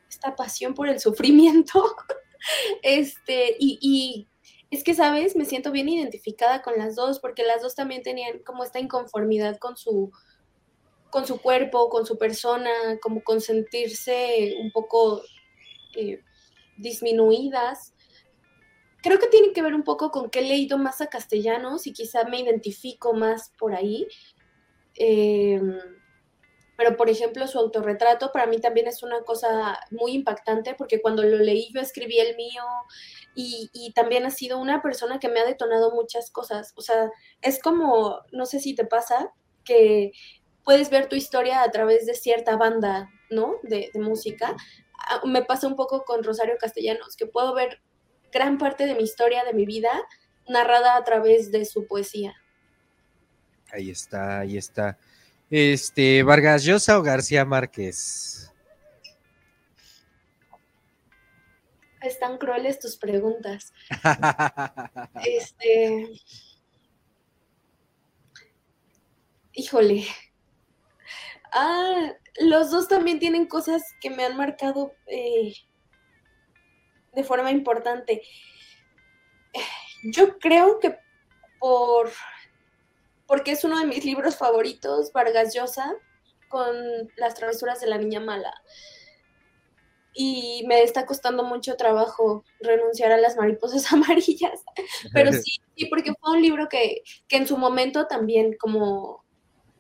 Esta pasión por el sufrimiento. este, y, y es que, ¿sabes? Me siento bien identificada con las dos, porque las dos también tenían como esta inconformidad con su, con su cuerpo, con su persona, como con sentirse un poco eh, disminuidas. Creo que tiene que ver un poco con que he leído más a castellanos y quizá me identifico más por ahí. Eh, pero por ejemplo su autorretrato para mí también es una cosa muy impactante porque cuando lo leí yo escribí el mío y, también ha sido una persona que me ha detonado muchas cosas. O sea, es como, no sé si te pasa, que puedes ver tu historia a través de cierta banda, ¿no? De música. Ah, me pasa un poco con Rosario Castellanos, que puedo ver gran parte de mi historia, de mi vida, narrada a través de su poesía. Ahí está, ahí está. Este, Vargas Llosa o García Márquez. Están crueles tus preguntas. este. Híjole. Ah, los dos también tienen cosas que me han marcado eh, de forma importante. Yo creo que por porque es uno de mis libros favoritos, Vargas Llosa, con las travesuras de la niña mala. Y me está costando mucho trabajo renunciar a las mariposas amarillas. Pero sí, sí, porque fue un libro que, que en su momento también, como,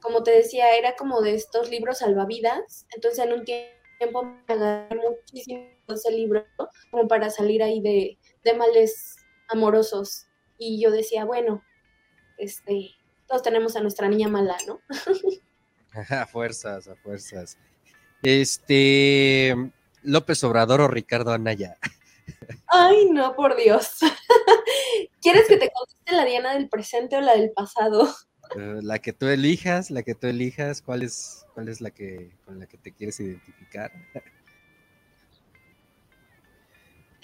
como te decía, era como de estos libros salvavidas. Entonces en un tiempo me agarré muchísimo ese libro como para salir ahí de, de males amorosos. Y yo decía, bueno, este, todos tenemos a nuestra niña mala, ¿no? a fuerzas, a fuerzas. Este, López Obrador o Ricardo Anaya. Ay, no, por Dios. ¿Quieres que te conteste la Diana del presente o la del pasado? Eh, la que tú elijas, la que tú elijas, ¿cuál es, cuál es la que con la que te quieres identificar?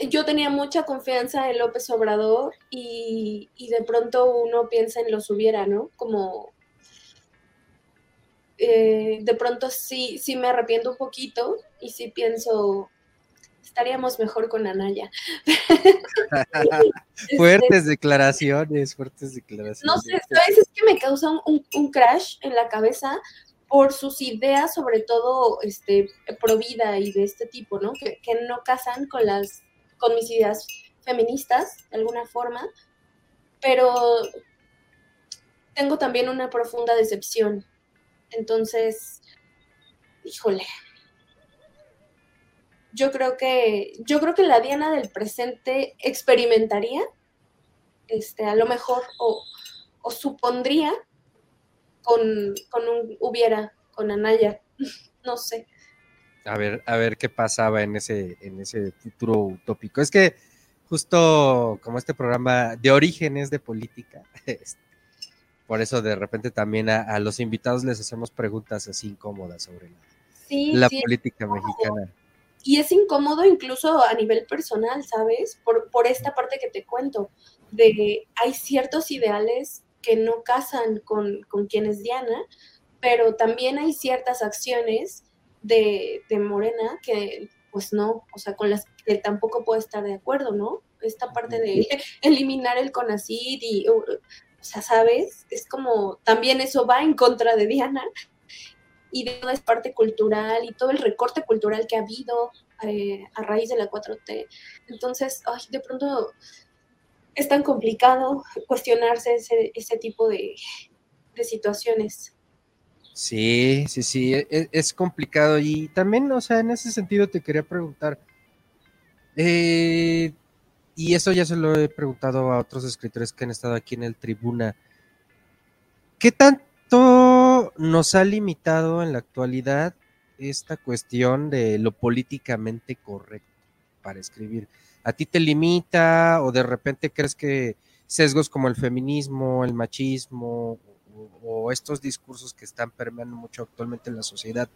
yo tenía mucha confianza en López Obrador y, de pronto uno piensa en los hubiera, ¿no? Como eh, de pronto sí, sí me arrepiento un poquito y sí pienso, estaríamos mejor con Anaya. fuertes declaraciones, fuertes declaraciones. No sé, ¿sabes? Es que me causa un, crash en la cabeza por sus ideas, sobre todo este, pro vida y de este tipo, ¿no? Que, que no casan con las con mis ideas feministas, de alguna forma, pero tengo también una profunda decepción. Entonces, híjole, yo creo que, yo creo que la Diana del presente experimentaría, este, a lo mejor, o, supondría con, con un hubiera, con Anaya, no sé. A ver, a ver qué pasaba en ese, en ese futuro utópico. Es que justo como este programa de orígenes de política, este, por eso de repente también a, los invitados les hacemos preguntas así incómodas sobre la, política mexicana. Y es incómodo incluso a nivel personal, ¿sabes? Por, por esta parte que te cuento, de hay ciertos ideales que no casan con, con quien es Diana, pero también hay ciertas acciones de, Morena que pues no, o sea, con las que tampoco puedo estar de acuerdo, ¿no? Esta parte de eliminar el CONACID y, o sea, ¿sabes? Es como, también eso va en contra de Diana y de toda esa parte cultural y todo el recorte cultural que ha habido eh, a raíz de la 4T. Entonces, ay, de pronto es tan complicado cuestionarse ese, ese tipo de, de situaciones. Sí, sí, sí, e, es, complicado. Y también, o sea, en ese sentido te quería preguntar, eh, y eso ya se lo he preguntado a otros escritores que han estado aquí en el tribuna, ¿qué tanto nos ha limitado en la actualidad esta cuestión de lo políticamente correcto para escribir? ¿A ti te limita o de repente crees que sesgos como el feminismo, el machismo o, estos discursos que están permeando mucho actualmente en la sociedad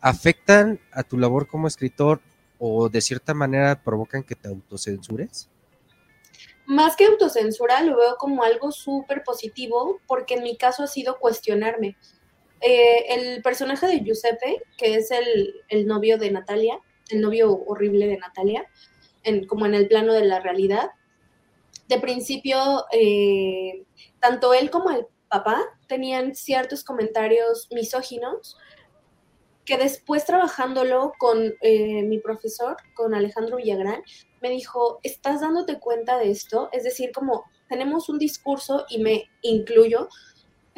afectan a tu labor como escritor o de cierta manera provocan que te autocensures? Más que autocensura, lo veo como algo súper positivo, porque en mi caso ha sido cuestionarme. Eh, el personaje de Giuseppe, que es el, novio de Natalia, el novio horrible de Natalia, en, como en el plano de la realidad, de principio, eh, tanto él como el papá tenían ciertos comentarios misóginos que después trabajándolo con eh, mi profesor, con Alejandro Villagrán, me dijo, ¿estás dándote cuenta de esto? Es decir, como tenemos un discurso, y me incluyo,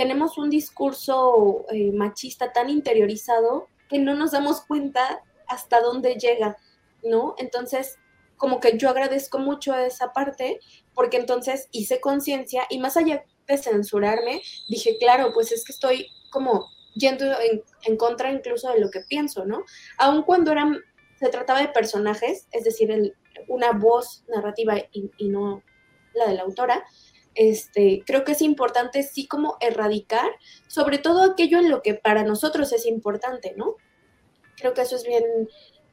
tenemos un discurso eh, machista tan interiorizado que no nos damos cuenta hasta dónde llega, ¿no? Entonces, como que yo agradezco mucho esa parte, porque entonces hice conciencia y más allá censurarme, dije, claro, pues es que estoy como yendo en, contra incluso de lo que pienso, ¿no? Aun cuando eran, se trataba de personajes, es decir, una voz narrativa y, no la de la autora, este, creo que es importante sí como erradicar, sobre todo aquello en lo que para nosotros es importante, ¿no? Creo que eso es bien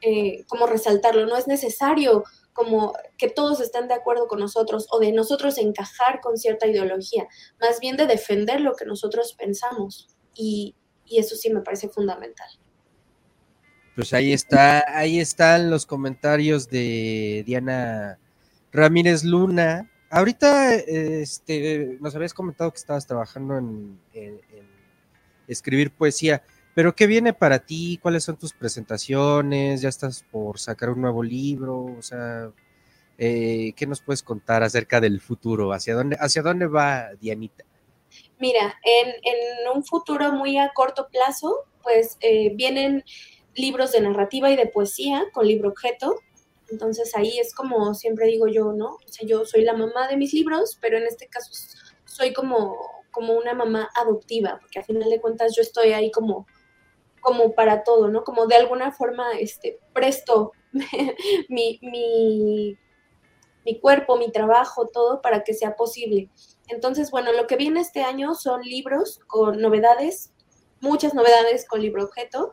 eh, como resaltarlo, no es necesario como que todos estén de acuerdo con nosotros o de nosotros encajar con cierta ideología, más bien de defender lo que nosotros pensamos. Y, eso sí me parece fundamental. Pues ahí está, ahí están los comentarios de Diana Ramírez Luna. Ahorita este, nos habías comentado que estabas trabajando en escribir poesía. Pero ¿qué viene para ti? ¿Cuáles son tus presentaciones? ¿Ya estás por sacar un nuevo libro? O sea, eh, ¿qué nos puedes contar acerca del futuro? ¿Hacia dónde, hacia dónde va Dianita? Mira, en, un futuro muy a corto plazo, pues eh, vienen libros de narrativa y de poesía con libro objeto. Entonces ahí es como siempre digo yo, ¿no? O sea, yo soy la mamá de mis libros, pero en este caso soy como, como una mamá adoptiva, porque a final de cuentas yo estoy ahí como como para todo, ¿no? Como de alguna forma este, presto mi, mi, mi cuerpo, mi trabajo, todo para que sea posible. Entonces, bueno, lo que viene este año son libros con novedades, muchas novedades con libro objeto.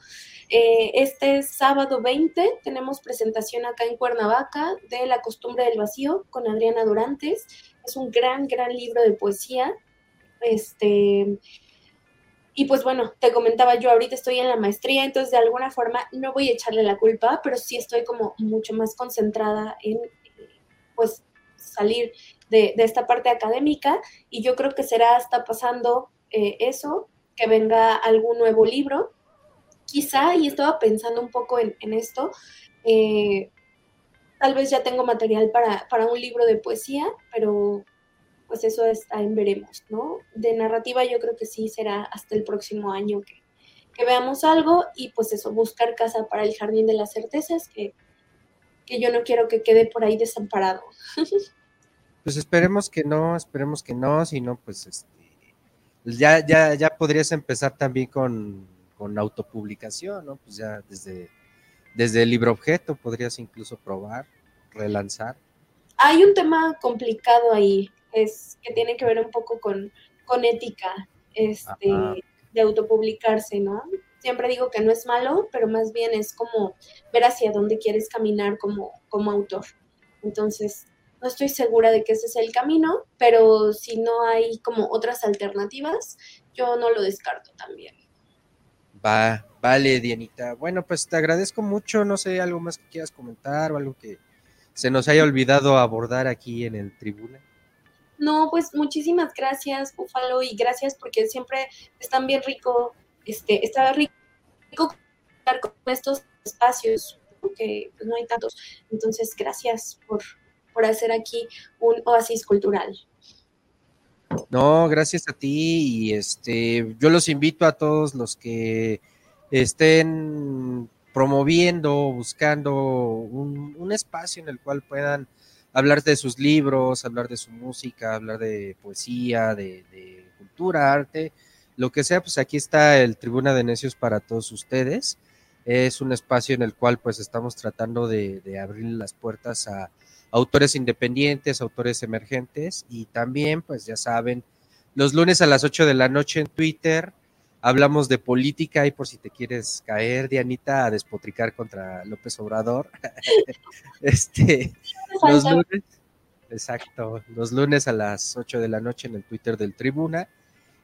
Eh, este sábado 20 tenemos presentación acá en Cuernavaca de La costumbre del vacío con Adriana Durantes. Es un gran, gran libro de poesía. Este, y pues bueno, te comentaba yo, ahorita estoy en la maestría, entonces de alguna forma no voy a echarle la culpa, pero sí estoy como mucho más concentrada en pues salir de, esta parte académica y yo creo que será hasta pasando eh, eso, que venga algún nuevo libro. Quizá, y estaba pensando un poco en, esto, eh, Tal vez ya tengo material para, para un libro de poesía, pero pues eso está en veremos, ¿no? De narrativa yo creo que sí será hasta el próximo año que, veamos algo y pues eso, buscar casa para el Jardín de las Certezas, que, que yo no quiero que quede por ahí desamparado. Pues esperemos que no, esperemos que no, si no, pues este, ya, ya, ya podrías empezar también con, con autopublicación, ¿no? Pues ya desde, desde el libro objeto podrías incluso probar, relanzar. Hay un tema complicado ahí, es que tiene que ver un poco con, con ética, este, de autopublicarse, ¿no? Siempre digo que no es malo, pero más bien es como ver hacia dónde quieres caminar como, como autor. Entonces, no estoy segura de que ese es el camino, pero si no hay como otras alternativas, yo no lo descarto también. Va, vale, Dianita. Bueno, pues te agradezco mucho. No sé, algo más que quieras comentar o algo que se nos haya olvidado abordar aquí en el tribuna. No, pues muchísimas gracias, Búfalo, y gracias porque siempre están bien rico, este, está rico con estos espacios, porque pues, no hay tantos. Entonces, gracias por, por hacer aquí un oasis cultural. No, gracias a ti y este, yo los invito a todos los que estén promoviendo, buscando un, espacio en el cual puedan hablar de sus libros, hablar de su música, hablar de poesía, de, cultura, arte, lo que sea, pues aquí está el Tribuna de Necios para todos ustedes. Es un espacio en el cual pues estamos tratando de, abrir las puertas a autores independientes, autores emergentes y también pues ya saben, los lunes a las 8 de la noche en Twitter hablamos de política y por si te quieres caer, Dianita, a despotricar contra López Obrador. este, los lunes, exacto, los lunes a las 8 de la noche en el Twitter del Tribuna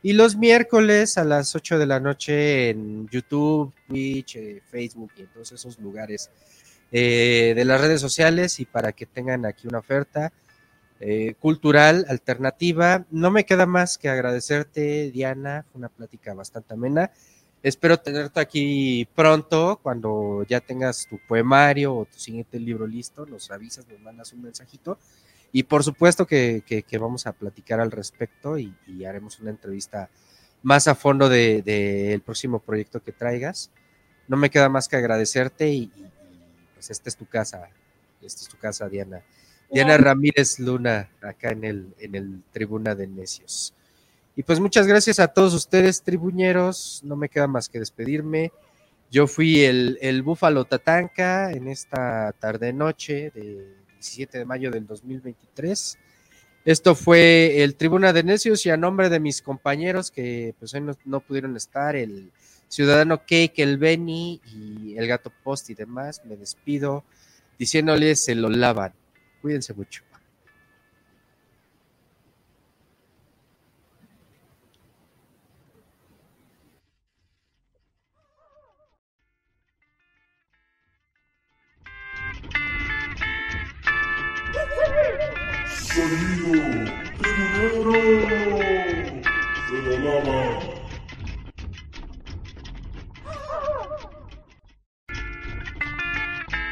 y los miércoles a las 8 de la noche en YouTube, Twitch, eh, Facebook y en todos esos lugares eh, de las redes sociales y para que tengan aquí una oferta eh, cultural alternativa. No me queda más que agradecerte, Diana, una plática bastante amena. Espero tenerte aquí pronto, cuando ya tengas tu poemario o tu siguiente libro listo, nos avisas, nos mandas un mensajito. Y por supuesto que, vamos a platicar al respecto y, haremos una entrevista más a fondo del de, el próximo proyecto que traigas. No me queda más que agradecerte y, pues esta es tu casa, esta es tu casa, Diana. Diana Ramírez Luna, acá en el, en el Tribuna de Necios. Y pues muchas gracias a todos ustedes, tribuñeros. No me queda más que despedirme. Yo fui el, el Búfalo Tatanca en esta tarde-noche de 17 de mayo del 2023. Esto fue el Tribuna de Necios y a nombre de mis compañeros que pues hoy no, pudieron estar, el Ciudadano Cake, el Benny y el Gato Post y demás, me despido diciéndoles se lo lavan. Cuídense mucho.